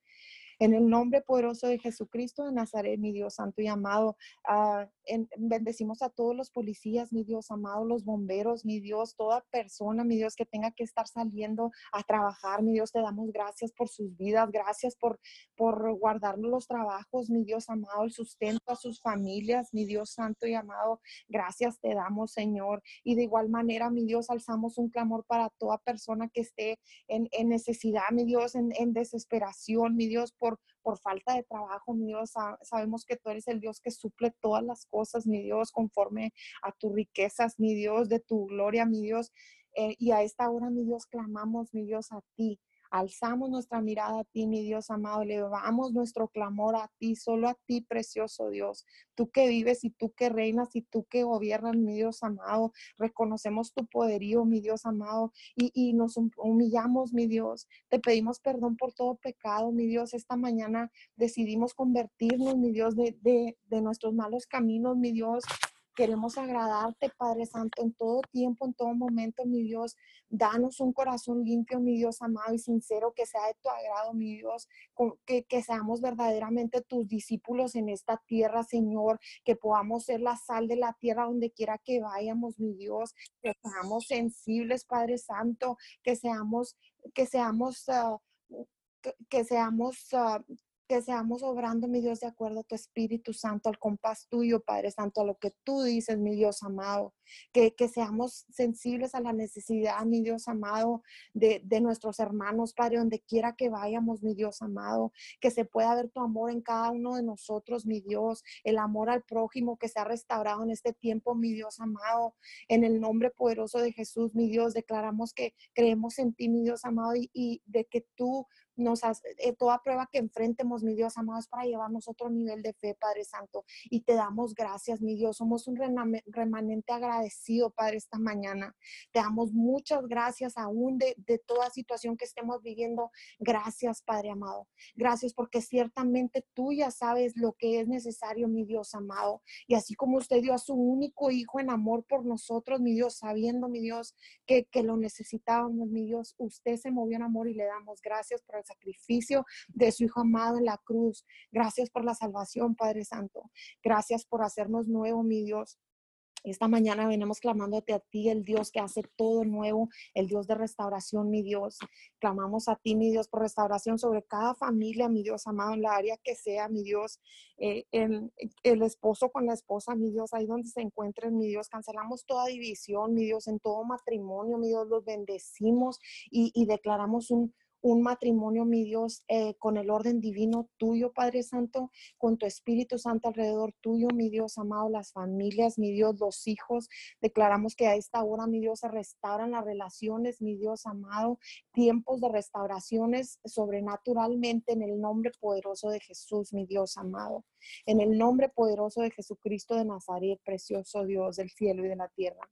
En el nombre poderoso de Jesucristo de Nazaret, mi Dios santo y amado, uh, en, bendecimos a todos los policías, mi Dios amado, los bomberos, mi Dios, toda persona, mi Dios, que tenga que estar saliendo a trabajar, mi Dios, te damos gracias por sus vidas, gracias por, por guardarnos los trabajos, mi Dios amado, el sustento a sus familias, mi Dios santo y amado, gracias te damos, Señor. Y de igual manera, mi Dios, alzamos un clamor para toda persona que esté en, en necesidad, mi Dios, en, en desesperación, mi Dios, por por, falta de trabajo, mi Dios. Sabemos que tú eres el Dios que suple todas las cosas, mi Dios, conforme a tus riquezas, mi Dios, de tu gloria, mi Dios. Eh, y a esta hora, mi Dios, clamamos, mi Dios, a ti. Alzamos nuestra mirada a ti, mi Dios amado, elevamos nuestro clamor a ti, solo a ti, precioso Dios. Tú que vives y tú que reinas y tú que gobiernas, mi Dios amado. Reconocemos tu poderío, mi Dios amado, y, nos humillamos, mi Dios. Te pedimos perdón por todo pecado, mi Dios. Esta mañana decidimos convertirnos, mi Dios, de, de nuestros malos caminos, mi Dios, Queremos agradarte, Padre Santo, en todo tiempo, en todo momento, mi Dios. Danos un corazón limpio, mi Dios amado y sincero, que sea de tu agrado, mi Dios, que, seamos verdaderamente tus discípulos en esta tierra, Señor, que podamos ser la sal de la tierra donde quiera que vayamos, mi Dios, que seamos sensibles, Padre Santo, que seamos, que seamos, uh, que, seamos uh, que seamos obrando, mi Dios, de acuerdo a tu Espíritu Santo, al compás tuyo, Padre Santo, a lo que tú dices, mi Dios amado. Que, que seamos sensibles a la necesidad, mi Dios amado, de, de, nuestros hermanos, Padre, donde quiera que vayamos, mi Dios amado. Que se pueda ver tu amor en cada uno de nosotros, mi Dios. El amor al prójimo que se ha restaurado en este tiempo, mi Dios amado. En el nombre poderoso de Jesús, mi Dios, declaramos que creemos en ti, mi Dios amado, y, y de que tú eh, toda prueba que enfrentemos, mi Dios amado, es para llevarnos otro nivel de fe, Padre Santo. Y te damos gracias, mi Dios. Somos un remanente agradecido, Padre, esta mañana. Te damos muchas gracias aún de, de toda situación que estemos viviendo. Gracias, Padre amado. Gracias porque ciertamente tú ya sabes lo que es necesario, mi Dios amado. Y así como usted dio a su único hijo en amor por nosotros, mi Dios, sabiendo, mi Dios, que, que lo necesitábamos, mi Dios, usted se movió en amor y le damos gracias por el sacrificio de su Hijo amado en la cruz. Gracias por la salvación, Padre Santo. Gracias por hacernos nuevo, mi Dios. Esta mañana venimos clamándote a ti, el Dios que hace todo nuevo, el Dios de restauración, mi Dios. Clamamos a ti, mi Dios, por restauración sobre cada familia, mi Dios amado, en la área que sea, mi Dios, eh, el, esposo con la esposa, mi Dios, ahí donde se encuentren, mi Dios. Cancelamos toda división, mi Dios, en todo matrimonio, mi Dios, los bendecimos y declaramos un, un matrimonio, mi Dios, eh, con el orden divino tuyo, Padre Santo, con tu Espíritu Santo alrededor tuyo, mi Dios amado, las familias, mi Dios, los hijos. Declaramos que a esta hora, mi Dios, se restauran las relaciones, mi Dios amado, tiempos de restauraciones sobrenaturalmente en el nombre poderoso de Jesús, mi Dios amado. En el nombre poderoso de Jesucristo de Nazaret, precioso Dios del cielo y de la tierra.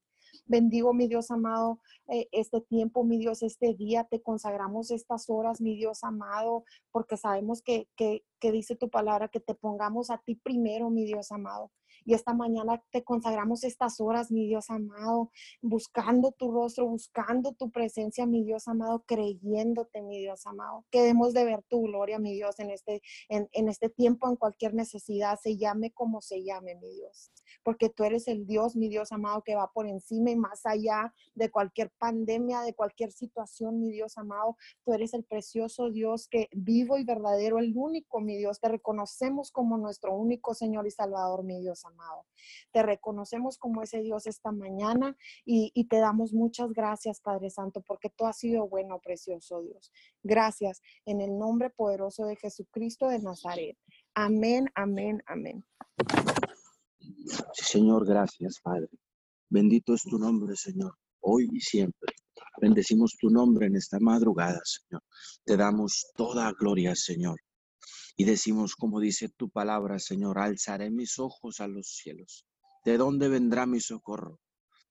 Bendigo, mi Dios amado, eh, este tiempo, mi Dios, este día. Te consagramos estas horas, mi Dios amado, porque sabemos que, que, que dice tu palabra, que te pongamos a ti primero, mi Dios amado. Y esta mañana te consagramos estas horas, mi Dios amado, buscando tu rostro, buscando tu presencia, mi Dios amado, creyéndote, mi Dios amado. Queremos de ver tu gloria, mi Dios, en este, en, en este tiempo, en cualquier necesidad, se llame como se llame, mi Dios. Porque tú eres el Dios, mi Dios amado, que va por encima y más allá de cualquier pandemia, de cualquier situación, mi Dios amado. Tú eres el precioso Dios que vivo y verdadero, el único, mi Dios. Te reconocemos como nuestro único Señor y Salvador, mi Dios amado. Te reconocemos como ese Dios esta mañana y, y te damos muchas gracias, Padre Santo, porque tú has sido bueno, precioso Dios. Gracias en el nombre poderoso de Jesucristo de Nazaret. Amén, amén, amén. Señor, gracias, Padre. Bendito es tu nombre, Señor, hoy y siempre. Bendecimos tu nombre en esta madrugada, Señor. Te damos toda gloria, Señor. Y decimos, como dice tu palabra, Señor, alzaré mis ojos a los cielos. ¿De dónde vendrá mi socorro?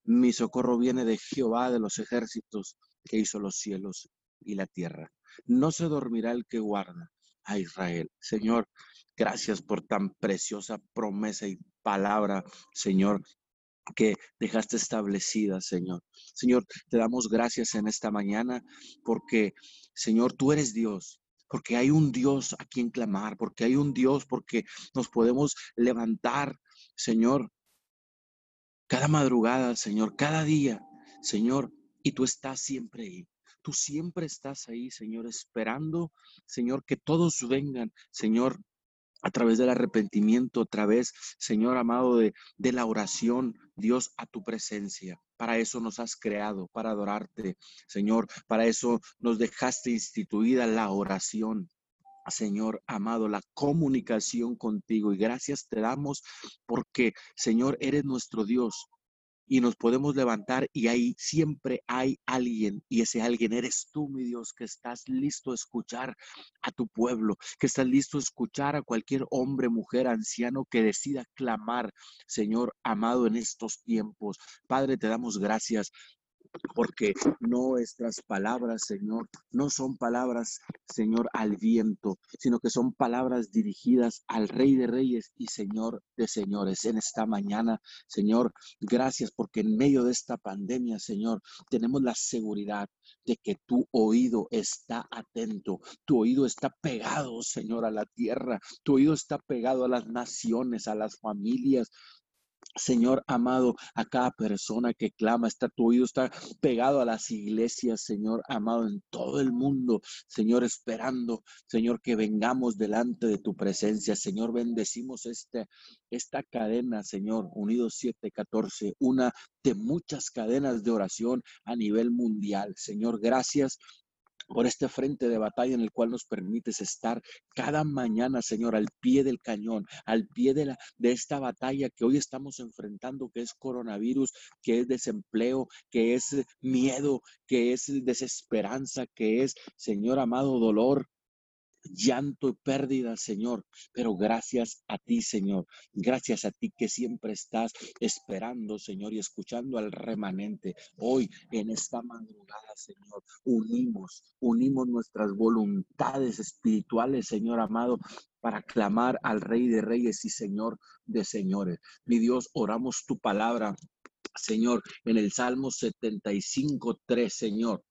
Mi socorro viene de Jehová de los ejércitos que hizo los cielos y la tierra. No se dormirá el que guarda a Israel. Señor, gracias por tan preciosa promesa y palabra, Señor, que dejaste establecida, Señor. Señor, te damos gracias en esta mañana porque, Señor, tú eres Dios porque hay un Dios a quien clamar, porque hay un Dios, porque nos podemos levantar, Señor, cada madrugada, Señor, cada día, Señor, y tú estás siempre ahí. Tú siempre estás ahí, Señor, esperando, Señor, que todos vengan, Señor, a través del arrepentimiento, a través, Señor amado, de, de la oración, Dios, a tu presencia. Para eso nos has creado, para adorarte, Señor. Para eso nos dejaste instituida la oración. Señor amado, la comunicación contigo. Y gracias te damos porque, Señor, eres nuestro Dios y nos podemos levantar y ahí siempre hay alguien y ese alguien eres tú, mi Dios, que estás listo a escuchar a tu pueblo, que estás listo a escuchar a cualquier hombre, mujer, anciano que decida clamar, Señor amado, en estos tiempos. Padre, te damos gracias porque nuestras palabras, Señor, no son palabras, Señor, al viento, sino que son palabras dirigidas al Rey de Reyes y Señor de Señores. En esta mañana, Señor, gracias porque en medio de esta pandemia, Señor, tenemos la seguridad de que tu oído está atento, tu oído está pegado, Señor, a la tierra, tu oído está pegado a las naciones, a las familias, Señor amado, a cada persona que clama, está tu oído, está pegado a las iglesias, Señor amado, en todo el mundo, Señor, esperando, Señor, que vengamos delante de tu presencia. Señor, bendecimos este, esta cadena, Señor, Unidos 714, una de muchas cadenas de oración a nivel mundial. Señor, gracias por este frente de batalla en el cual nos permites estar cada mañana, Señor, al pie del cañón, al pie de, la, de esta batalla que hoy estamos enfrentando, que es coronavirus, que es desempleo, que es miedo, que es desesperanza, que es, Señor amado, dolor, llanto y pérdida, Señor. Pero gracias a ti, Señor. Gracias a ti que siempre estás esperando, Señor, y escuchando al remanente. Hoy, en esta madrugada, Señor, unimos, unimos nuestras voluntades espirituales, Señor amado, para clamar al Rey de Reyes y Señor de Señores. Mi Dios, oramos tu palabra, Señor, en el Salmo 75, 3, Señor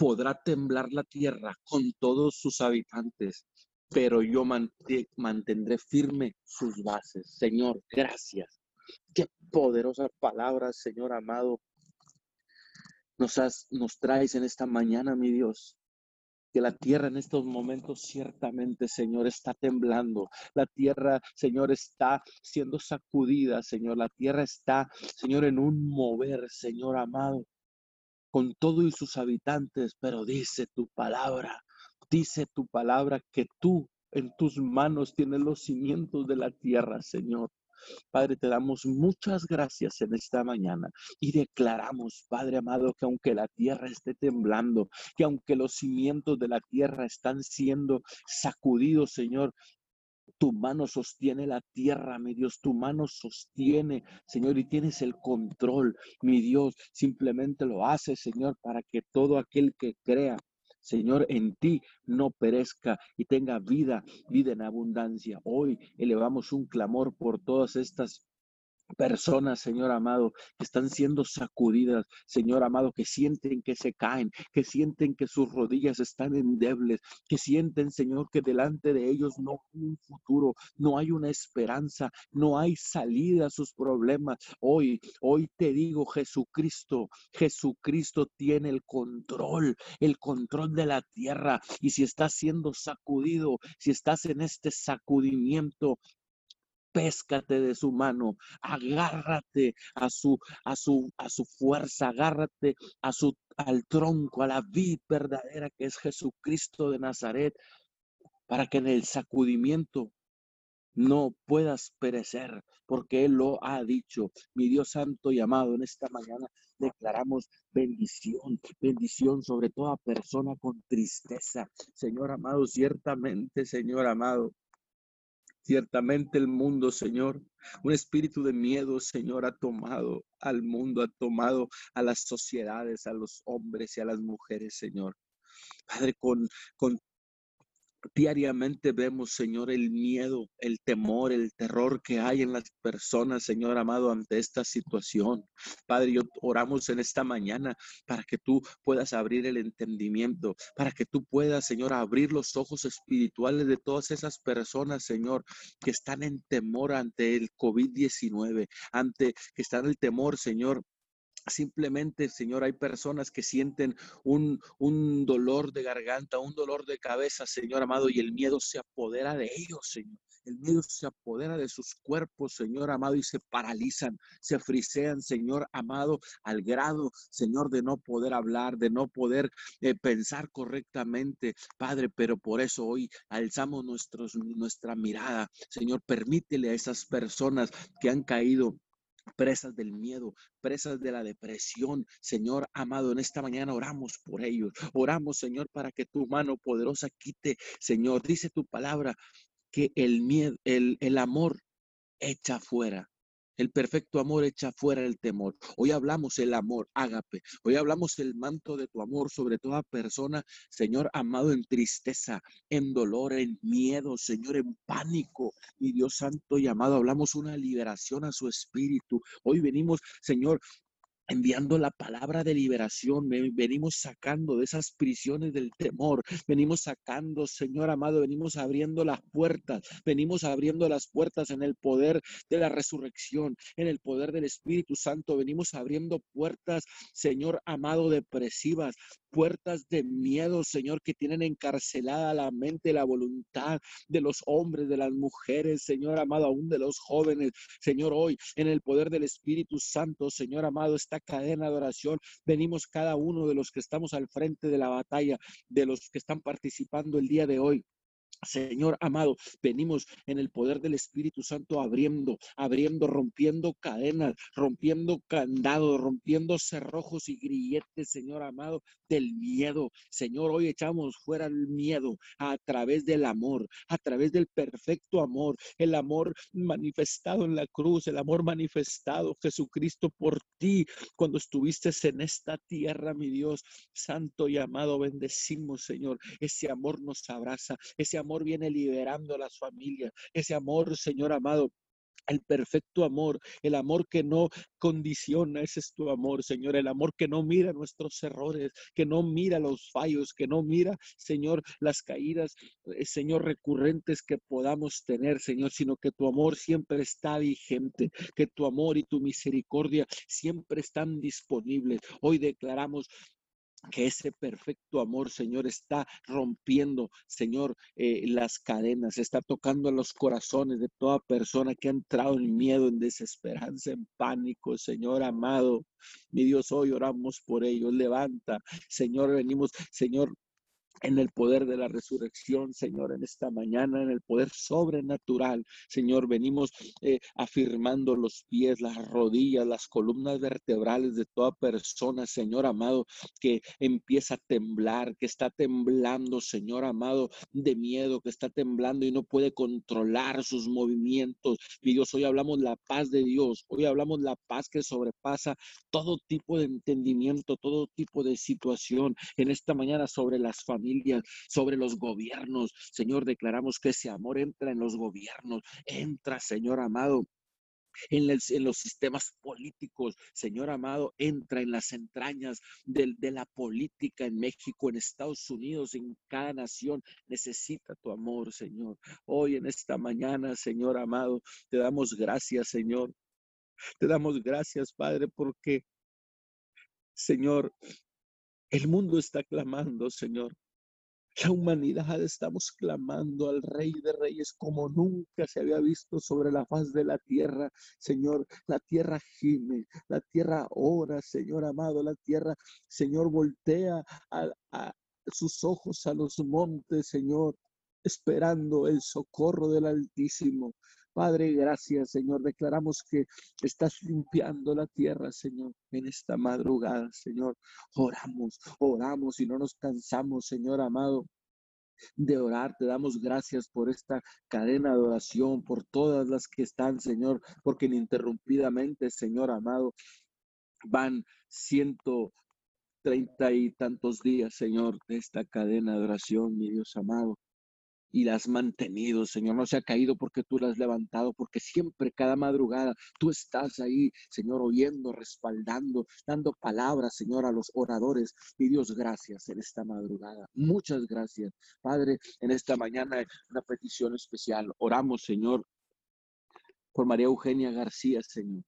podrá temblar la tierra con todos sus habitantes, pero yo mantendré firme sus bases. Señor, gracias. Qué poderosas palabras, Señor amado, nos, has, nos traes en esta mañana, mi Dios. Que la tierra en estos momentos ciertamente, Señor, está temblando. La tierra, Señor, está siendo sacudida, Señor. La tierra está, Señor, en un mover, Señor amado con todo y sus habitantes, pero dice tu palabra, dice tu palabra que tú en tus manos tienes los cimientos de la tierra, Señor. Padre, te damos muchas gracias en esta mañana y declaramos, Padre amado, que aunque la tierra esté temblando, que aunque los cimientos de la tierra están siendo sacudidos, Señor, tu mano sostiene la tierra, mi Dios, tu mano sostiene, Señor, y tienes el control, mi Dios, simplemente lo hace, Señor, para que todo aquel que crea Señor, en ti no perezca y tenga vida, vida en abundancia. Hoy elevamos un clamor por todas estas personas, Señor amado, que están siendo sacudidas, Señor amado, que sienten que se caen, que sienten que sus rodillas están endebles, que sienten, Señor, que delante de ellos no hay un futuro, no hay una esperanza, no hay salida a sus problemas. Hoy, hoy te digo, Jesucristo, Jesucristo tiene el control, el control de la tierra. Y si estás siendo sacudido, si estás en este sacudimiento, péscate de su mano, agárrate a su, a su, a su fuerza, agárrate a su, al tronco, a la vid verdadera que es Jesucristo de Nazaret, para que en el sacudimiento no puedas perecer, porque Él lo ha dicho. Mi Dios Santo y amado, en esta mañana declaramos bendición, bendición sobre toda persona con tristeza. Señor amado, ciertamente, Señor amado, Ciertamente el mundo, Señor, un espíritu de miedo, Señor, ha tomado al mundo, ha tomado a las sociedades, a los hombres y a las mujeres, Señor. Padre, con, con Diariamente vemos, Señor, el miedo, el temor, el terror que hay en las personas, Señor amado, ante esta situación. Padre, yo oramos en esta mañana para que tú puedas abrir el entendimiento, para que tú puedas, Señor, abrir los ojos espirituales de todas esas personas, Señor, que están en temor ante el COVID-19, ante que están en el temor, Señor, Simplemente, Señor, hay personas que sienten un, un, dolor de garganta, un dolor de cabeza, Señor amado, y el miedo se apodera de ellos, Señor. El miedo se apodera de sus cuerpos, Señor amado, y se paralizan, se frisean, Señor amado, al grado, Señor, de no poder hablar, de no poder eh, pensar correctamente, Padre. Pero por eso hoy alzamos nuestra mirada, Señor, permítele a esas personas que han caído presas del miedo, presas de la depresión. Señor amado, en esta mañana oramos por ellos. Oramos, Señor, para que tu mano poderosa quite, Señor, dice tu palabra, que el miedo, el, el amor echa fuera el perfecto amor echa fuera el temor. Hoy hablamos el amor, ágape. Hoy hablamos el manto de tu amor sobre toda persona, Señor amado, en tristeza, en dolor, en miedo, Señor, en pánico. Mi Dios santo y amado, hablamos una liberación a su espíritu. Hoy venimos, Señor, enviando la palabra de liberación, venimos sacando de esas prisiones del temor, venimos sacando, Señor amado, venimos abriendo las puertas, venimos abriendo las puertas en el poder de la resurrección, en el poder del Espíritu Santo, venimos abriendo puertas, Señor amado, depresivas, puertas de miedo, Señor, que tienen encarcelada la mente, la voluntad de los hombres, de las mujeres, Señor amado, aún de los jóvenes. Señor, hoy en el poder del Espíritu Santo, Señor amado, esta cadena de oración, venimos cada uno de los que estamos al frente de la batalla, de los que están participando el día de hoy Señor amado, venimos en el poder del Espíritu Santo abriendo, abriendo, rompiendo cadenas, rompiendo candados, rompiendo cerrojos y grilletes, Señor amado, del miedo. Señor, hoy echamos fuera el miedo a través del amor, a través del perfecto amor, el amor manifestado en la cruz, el amor manifestado, Jesucristo, por ti, cuando estuviste en esta tierra, mi Dios, santo y amado, bendecimos, Señor. Ese amor nos abraza, ese amor viene liberando a las familias. Ese amor, Señor amado, el perfecto amor, el amor que no condiciona, ese es tu amor, Señor, el amor que no mira nuestros errores, que no mira los fallos, que no mira, Señor, las caídas, eh, Señor, recurrentes que podamos tener, Señor, sino que tu amor siempre está vigente, que tu amor y tu misericordia siempre están disponibles. Hoy declaramos que ese perfecto amor, Señor, está rompiendo, Señor, eh, las cadenas, está tocando los corazones de toda persona que ha entrado en miedo, en desesperanza, en pánico, Señor amado. Mi Dios, hoy oramos por ellos. Levanta, Señor, venimos, Señor, en el poder de la resurrección, Señor, en esta mañana, en el poder sobrenatural, Señor, venimos eh, afirmando los pies, las rodillas, las columnas vertebrales de toda persona, Señor amado, que empieza a temblar, que está temblando, Señor amado, de miedo, que está temblando y no puede controlar sus movimientos. Y Dios, hoy hablamos la paz de Dios, hoy hablamos la paz que sobrepasa todo tipo de entendimiento, todo tipo de situación en esta mañana sobre las familias sobre los gobiernos. Señor, declaramos que ese amor entra en los gobiernos, entra, Señor amado, en, los sistemas políticos. Señor amado, entra en las entrañas de, de, la política en México, en Estados Unidos, en cada nación. Necesita tu amor, Señor. Hoy en esta mañana, Señor amado, te damos gracias, Señor. Te damos gracias, Padre, porque, Señor, el mundo está clamando, Señor. La humanidad estamos clamando al Rey de Reyes como nunca se había visto sobre la faz de la tierra. Señor, la tierra gime, la tierra ora, Señor amado, la tierra, Señor, voltea a, sus ojos a los montes, Señor, esperando el socorro del Altísimo. Padre, gracias, Señor. Declaramos que estás limpiando la tierra, Señor, en esta madrugada, Señor. Oramos, oramos y no nos cansamos, Señor amado de orar. Te damos gracias por esta cadena de oración, por todas las que están, Señor, porque ininterrumpidamente, Señor amado, van ciento treinta y tantos días, Señor, de esta cadena de oración, mi Dios amado y la has mantenido, Señor. No se ha caído porque tú la has levantado, porque siempre, cada madrugada, tú estás ahí, Señor, oyendo, respaldando, dando palabras, Señor, a los oradores. Y Dios, gracias en esta madrugada. Muchas gracias, Padre, en esta mañana, una petición especial. Oramos, Señor, por María Eugenia García, Señor.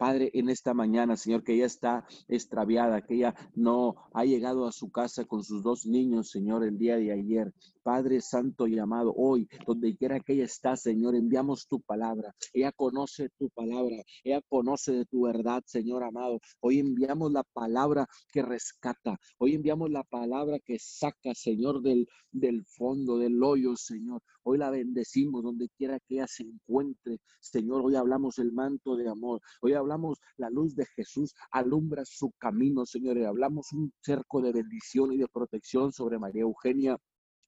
Padre, en esta mañana, Señor, que ella está extraviada, que ella no ha llegado a su casa con sus dos niños, Señor, el día de ayer. Padre Santo y amado, hoy, donde quiera que ella está, Señor, enviamos tu palabra. Ella conoce tu palabra, ella conoce de tu verdad, Señor amado. Hoy enviamos la palabra que rescata. Hoy enviamos la palabra que saca, Señor, del, del fondo, del hoyo, Señor. Hoy la bendecimos donde quiera que ella se encuentre, Señor. Hoy hablamos el manto de amor. Hoy hablamos la luz de Jesús, alumbra su camino, Señor. Y hablamos un cerco de bendición y de protección sobre María Eugenia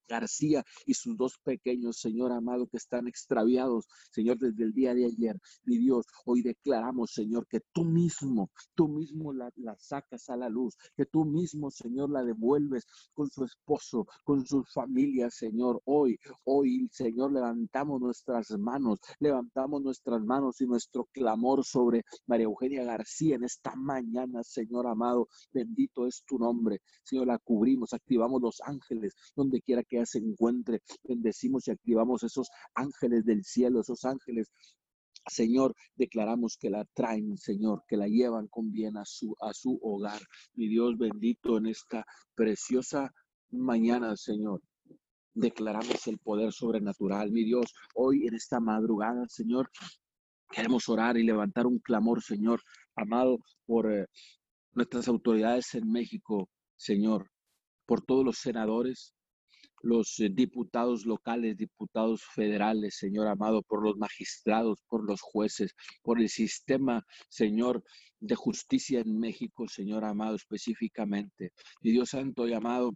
García y sus dos pequeños, Señor amado, que están extraviados, Señor, desde el día de ayer. Mi Dios, hoy declaramos, Señor, que tú mismo, tú mismo la, la, sacas a la luz, que tú mismo, Señor, la devuelves con su esposo, con su familia, Señor. Hoy, hoy, Señor, levantamos nuestras manos, levantamos nuestras manos y nuestro clamor sobre María Eugenia García en esta mañana, Señor amado. Bendito es tu nombre. Señor, la cubrimos, activamos los ángeles donde quiera que que se encuentre. Bendecimos y activamos esos ángeles del cielo, esos ángeles Señor, declaramos que la traen, Señor, que la llevan con bien a su, a su hogar. Mi Dios bendito en esta preciosa mañana, Señor. Declaramos el poder sobrenatural. Mi Dios, hoy en esta madrugada, Señor, queremos orar y levantar un clamor, Señor, amado por eh, nuestras autoridades en México, Señor, por todos los senadores, los eh, diputados locales, diputados federales, Señor amado, por los magistrados, por los jueces, por el sistema, Señor, de justicia en México, Señor amado, específicamente. Y Dios Santo y amado,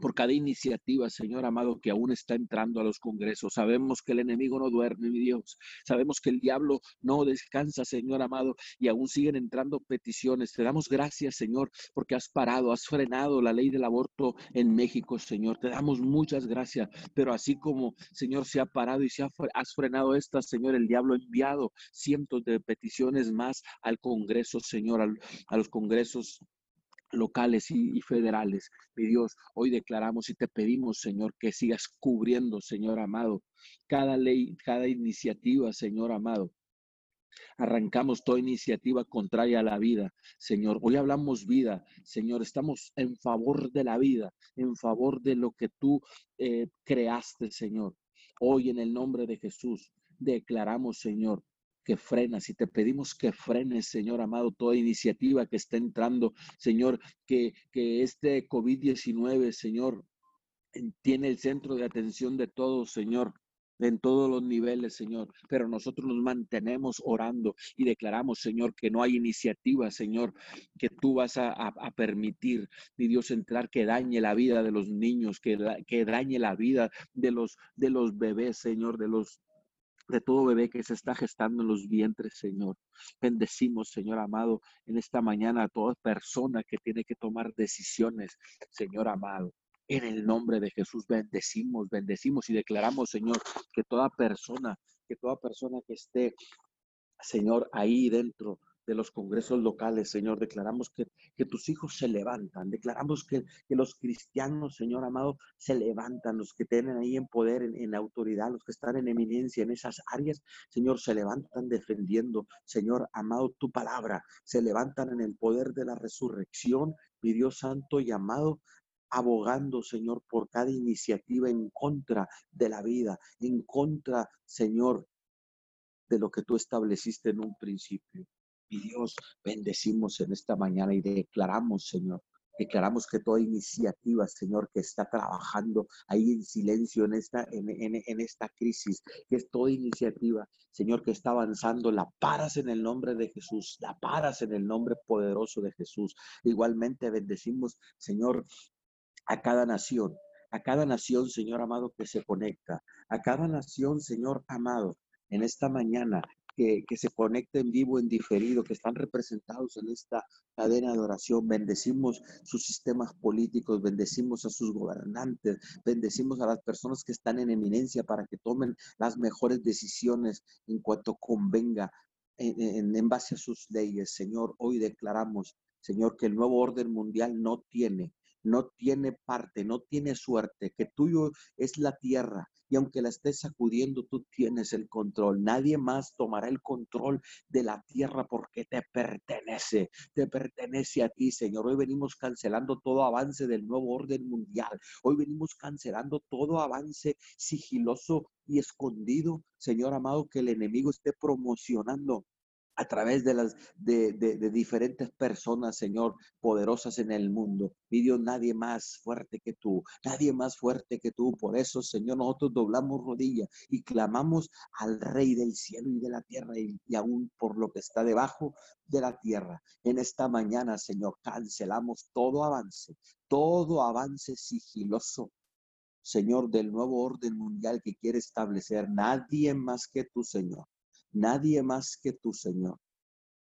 por cada iniciativa, Señor amado, que aún está entrando a los congresos. Sabemos que el enemigo no duerme, mi Dios. Sabemos que el diablo no descansa, Señor amado, y aún siguen entrando peticiones. Te damos gracias, Señor, porque has parado, has frenado la ley del aborto en México, Señor. Te damos muchas gracias, pero así como, Señor, se ha parado y se ha, has frenado estas, Señor, el diablo ha enviado cientos de peticiones más al Congreso, Señor, a los congresos locales y, federales. Mi Dios, hoy declaramos y te pedimos, Señor, que sigas cubriendo, Señor amado, cada ley, cada iniciativa, Señor amado. Arrancamos toda iniciativa contraria a la vida, Señor. Hoy hablamos vida, Señor. Estamos en favor de la vida, en favor de lo que tú eh, creaste, Señor. Hoy en el nombre de Jesús declaramos, Señor, que frenas y te pedimos que frenes, Señor amado, toda iniciativa que está entrando, Señor, que, que este COVID-19, Señor, tiene el centro de atención de todos, Señor en todos los niveles, Señor. Pero nosotros nos mantenemos orando y declaramos, Señor, que no hay iniciativa, Señor, que tú vas a, permitir, mi Dios, entrar que dañe la vida de los niños, que, que dañe la vida de los, de los bebés, Señor, de los de todo bebé que se está gestando en los vientres, Señor. Bendecimos, Señor amado, en esta mañana a toda persona que tiene que tomar decisiones, Señor amado. En el nombre de Jesús bendecimos, bendecimos y declaramos, Señor, que toda persona, que toda persona que esté, Señor, ahí dentro de los congresos locales, Señor. Declaramos que, que tus hijos se levantan. Declaramos que, que, los cristianos, Señor amado, se levantan. Los que tienen ahí en poder, en, en, autoridad, los que están en eminencia en esas áreas, Señor, se levantan defendiendo, Señor amado, tu palabra. Se levantan en el poder de la resurrección, mi Dios santo y amado, abogando, Señor, por cada iniciativa en contra de la vida, en contra, Señor, de lo que tú estableciste en un principio. Y Dios, bendecimos en esta mañana y declaramos, Señor, declaramos que toda iniciativa, Señor, que está trabajando ahí en silencio en esta, en, en, esta crisis, que es toda iniciativa, Señor, que está avanzando, la paras en el nombre de Jesús, la paras en el nombre poderoso de Jesús. Igualmente bendecimos, Señor, a cada nación, a cada nación, Señor amado, que se conecta, a cada nación, Señor amado, en esta mañana que, se conecten en vivo, en diferido, que están representados en esta cadena de oración. Bendecimos sus sistemas políticos, bendecimos a sus gobernantes, bendecimos a las personas que están en eminencia para que tomen las mejores decisiones en cuanto convenga en, en base a sus leyes. Señor, hoy declaramos, Señor, que el nuevo orden mundial no tiene no tiene parte, no tiene suerte, que tuyo es la tierra y aunque la estés sacudiendo, tú tienes el control. Nadie más tomará el control de la tierra porque te pertenece, te pertenece a ti, Señor. Hoy venimos cancelando todo avance del nuevo orden mundial. Hoy venimos cancelando todo avance sigiloso y escondido, Señor amado, que el enemigo esté promocionando a través de las de, de, diferentes personas, Señor, poderosas en el mundo. Mi Dios, nadie más fuerte que tú, nadie más fuerte que tú. Por eso, Señor, nosotros doblamos rodillas y clamamos al Rey del cielo y de la tierra y, y aún por lo que está debajo de la tierra. En esta mañana, Señor, cancelamos todo avance, todo avance sigiloso Señor, del nuevo orden mundial que quiere establecer. Nadie más que tú, Señor. Nadie más que tú, Señor.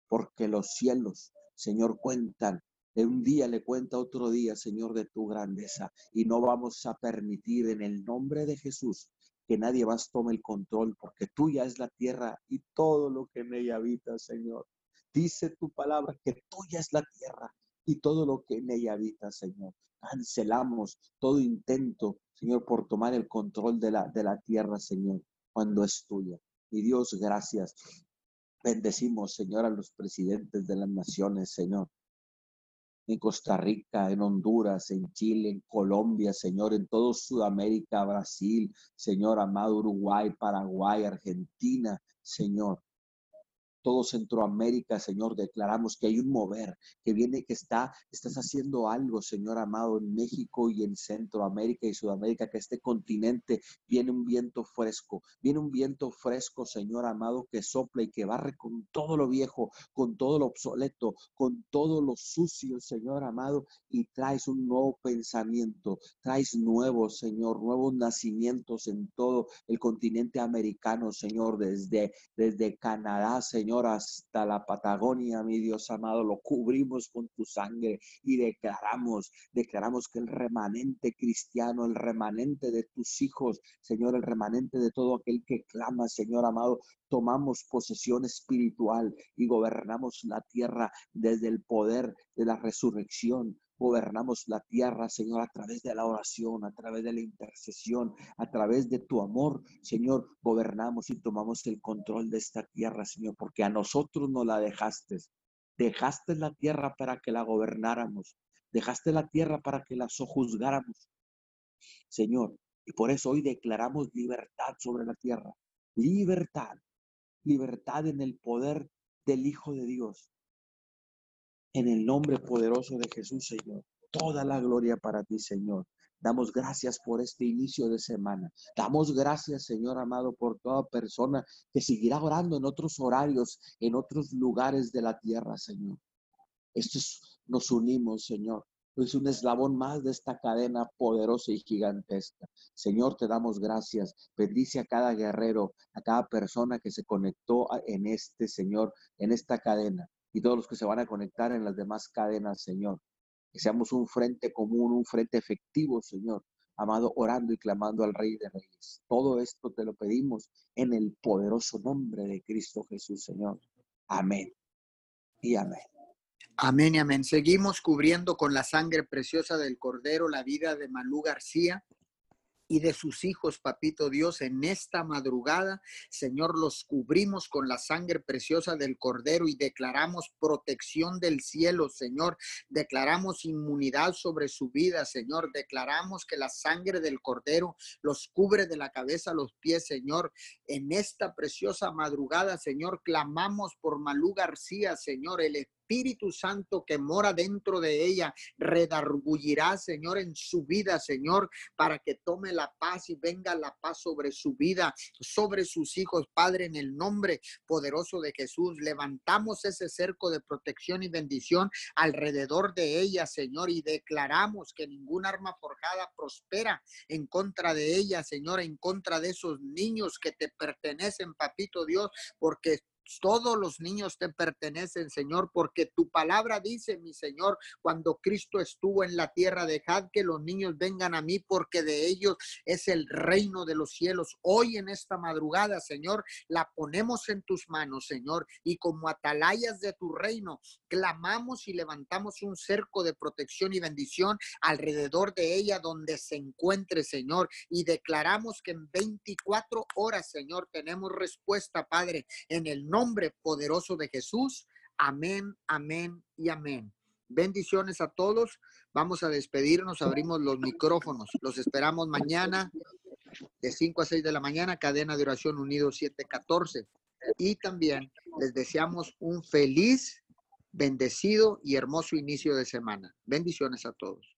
Porque los cielos, Señor, cuentan. De un día le cuenta otro día, Señor, de tu grandeza. Y no vamos a permitir en el nombre de Jesús que nadie más tome el control, porque tuya es la tierra y todo lo que en ella habita, Señor. Dice tu palabra que tuya es la tierra y todo lo que en ella habita, Señor. Cancelamos todo intento, Señor, por tomar el control de la, de la tierra, Señor, cuando es tuya. Y Dios, gracias. Bendecimos, Señor, a los presidentes de las naciones, Señor. En Costa Rica, en Honduras, en Chile, en Colombia, Señor, en todo Sudamérica, Brasil, Señor, amado Uruguay, Paraguay, Argentina, Señor. Todo Centroamérica, Señor, declaramos que hay un mover que viene, que está, estás haciendo algo, Señor amado, en México y en Centroamérica y Sudamérica, que este continente viene un viento fresco, viene un viento fresco, Señor amado, que sopla y que barre con todo lo viejo, con todo lo obsoleto, con todo lo sucio, Señor amado, y traes un nuevo pensamiento, traes nuevos, Señor, nuevos nacimientos en todo el continente americano, Señor, desde, desde Canadá, Señor, hasta la Patagonia, mi Dios amado, lo cubrimos con tu sangre y declaramos, declaramos que el remanente cristiano, el remanente de tus hijos, Señor, el remanente de todo aquel que clama, Señor amado, tomamos posesión espiritual y gobernamos la tierra desde el poder de la resurrección. Gobernamos la tierra, Señor, a través de la oración, a través de la intercesión, a través de tu amor, Señor. Gobernamos y tomamos el control de esta tierra, Señor, porque a nosotros no la dejaste. Dejaste la tierra para que la gobernáramos. Dejaste la tierra para que la sojuzgáramos. Señor, y por eso hoy declaramos libertad sobre la tierra. Libertad. Libertad en el poder del Hijo de Dios. En el nombre poderoso de Jesús, Señor. Toda la gloria para ti, Señor. Damos gracias por este inicio de semana. Damos gracias, Señor amado, por toda persona que seguirá orando en otros horarios, en otros lugares de la tierra, Señor. Estos nos unimos, Señor. Es un eslabón más de esta cadena poderosa y gigantesca. Señor, te damos gracias. Bendice a cada guerrero, a cada persona que se conectó en este, Señor, en esta cadena y todos los que se van a conectar en las demás cadenas, Señor. Que seamos un frente común, un frente efectivo, Señor, amado, orando y clamando al Rey de Reyes. Todo esto te lo pedimos en el poderoso nombre de Cristo Jesús, Señor. Amén. Y amén. Amén y amén. Seguimos cubriendo con la sangre preciosa del Cordero la vida de Malú García y de sus hijos, papito Dios, en esta madrugada. Señor, los cubrimos con la sangre preciosa del Cordero y declaramos protección del cielo, Señor. Declaramos inmunidad sobre su vida, Señor. Declaramos que la sangre del Cordero los cubre de la cabeza a los pies, Señor. En esta preciosa madrugada, Señor, clamamos por Malú García, Señor, el Espíritu Santo que mora dentro de ella redargullirá, Señor, en su vida, Señor, para que tome la paz y venga la paz sobre su vida, sobre sus hijos, Padre, en el nombre poderoso de Jesús. Levantamos ese cerco de protección y bendición alrededor de ella, Señor, y declaramos que ningún arma forjada prospera en contra de ella, Señor, en contra de esos niños que te pertenecen, papito Dios, porque todos los niños te pertenecen, Señor, porque tu palabra dice, mi Señor, cuando Cristo estuvo en la tierra, dejad que los niños vengan a mí, porque de ellos es el reino de los cielos. Hoy en esta madrugada, Señor, la ponemos en tus manos, Señor, y como atalayas de tu reino, clamamos y levantamos un cerco de protección y bendición alrededor de ella donde se encuentre, Señor, y declaramos que en 24 horas, Señor, tenemos respuesta, Padre, en el nombre poderoso de Jesús. Amén, amén y amén. Bendiciones a todos. Vamos a despedirnos, abrimos los micrófonos. Los esperamos mañana de 5 a 6 de la mañana, cadena de oración unido 714. Y también les deseamos un feliz, bendecido y hermoso inicio de semana. Bendiciones a todos.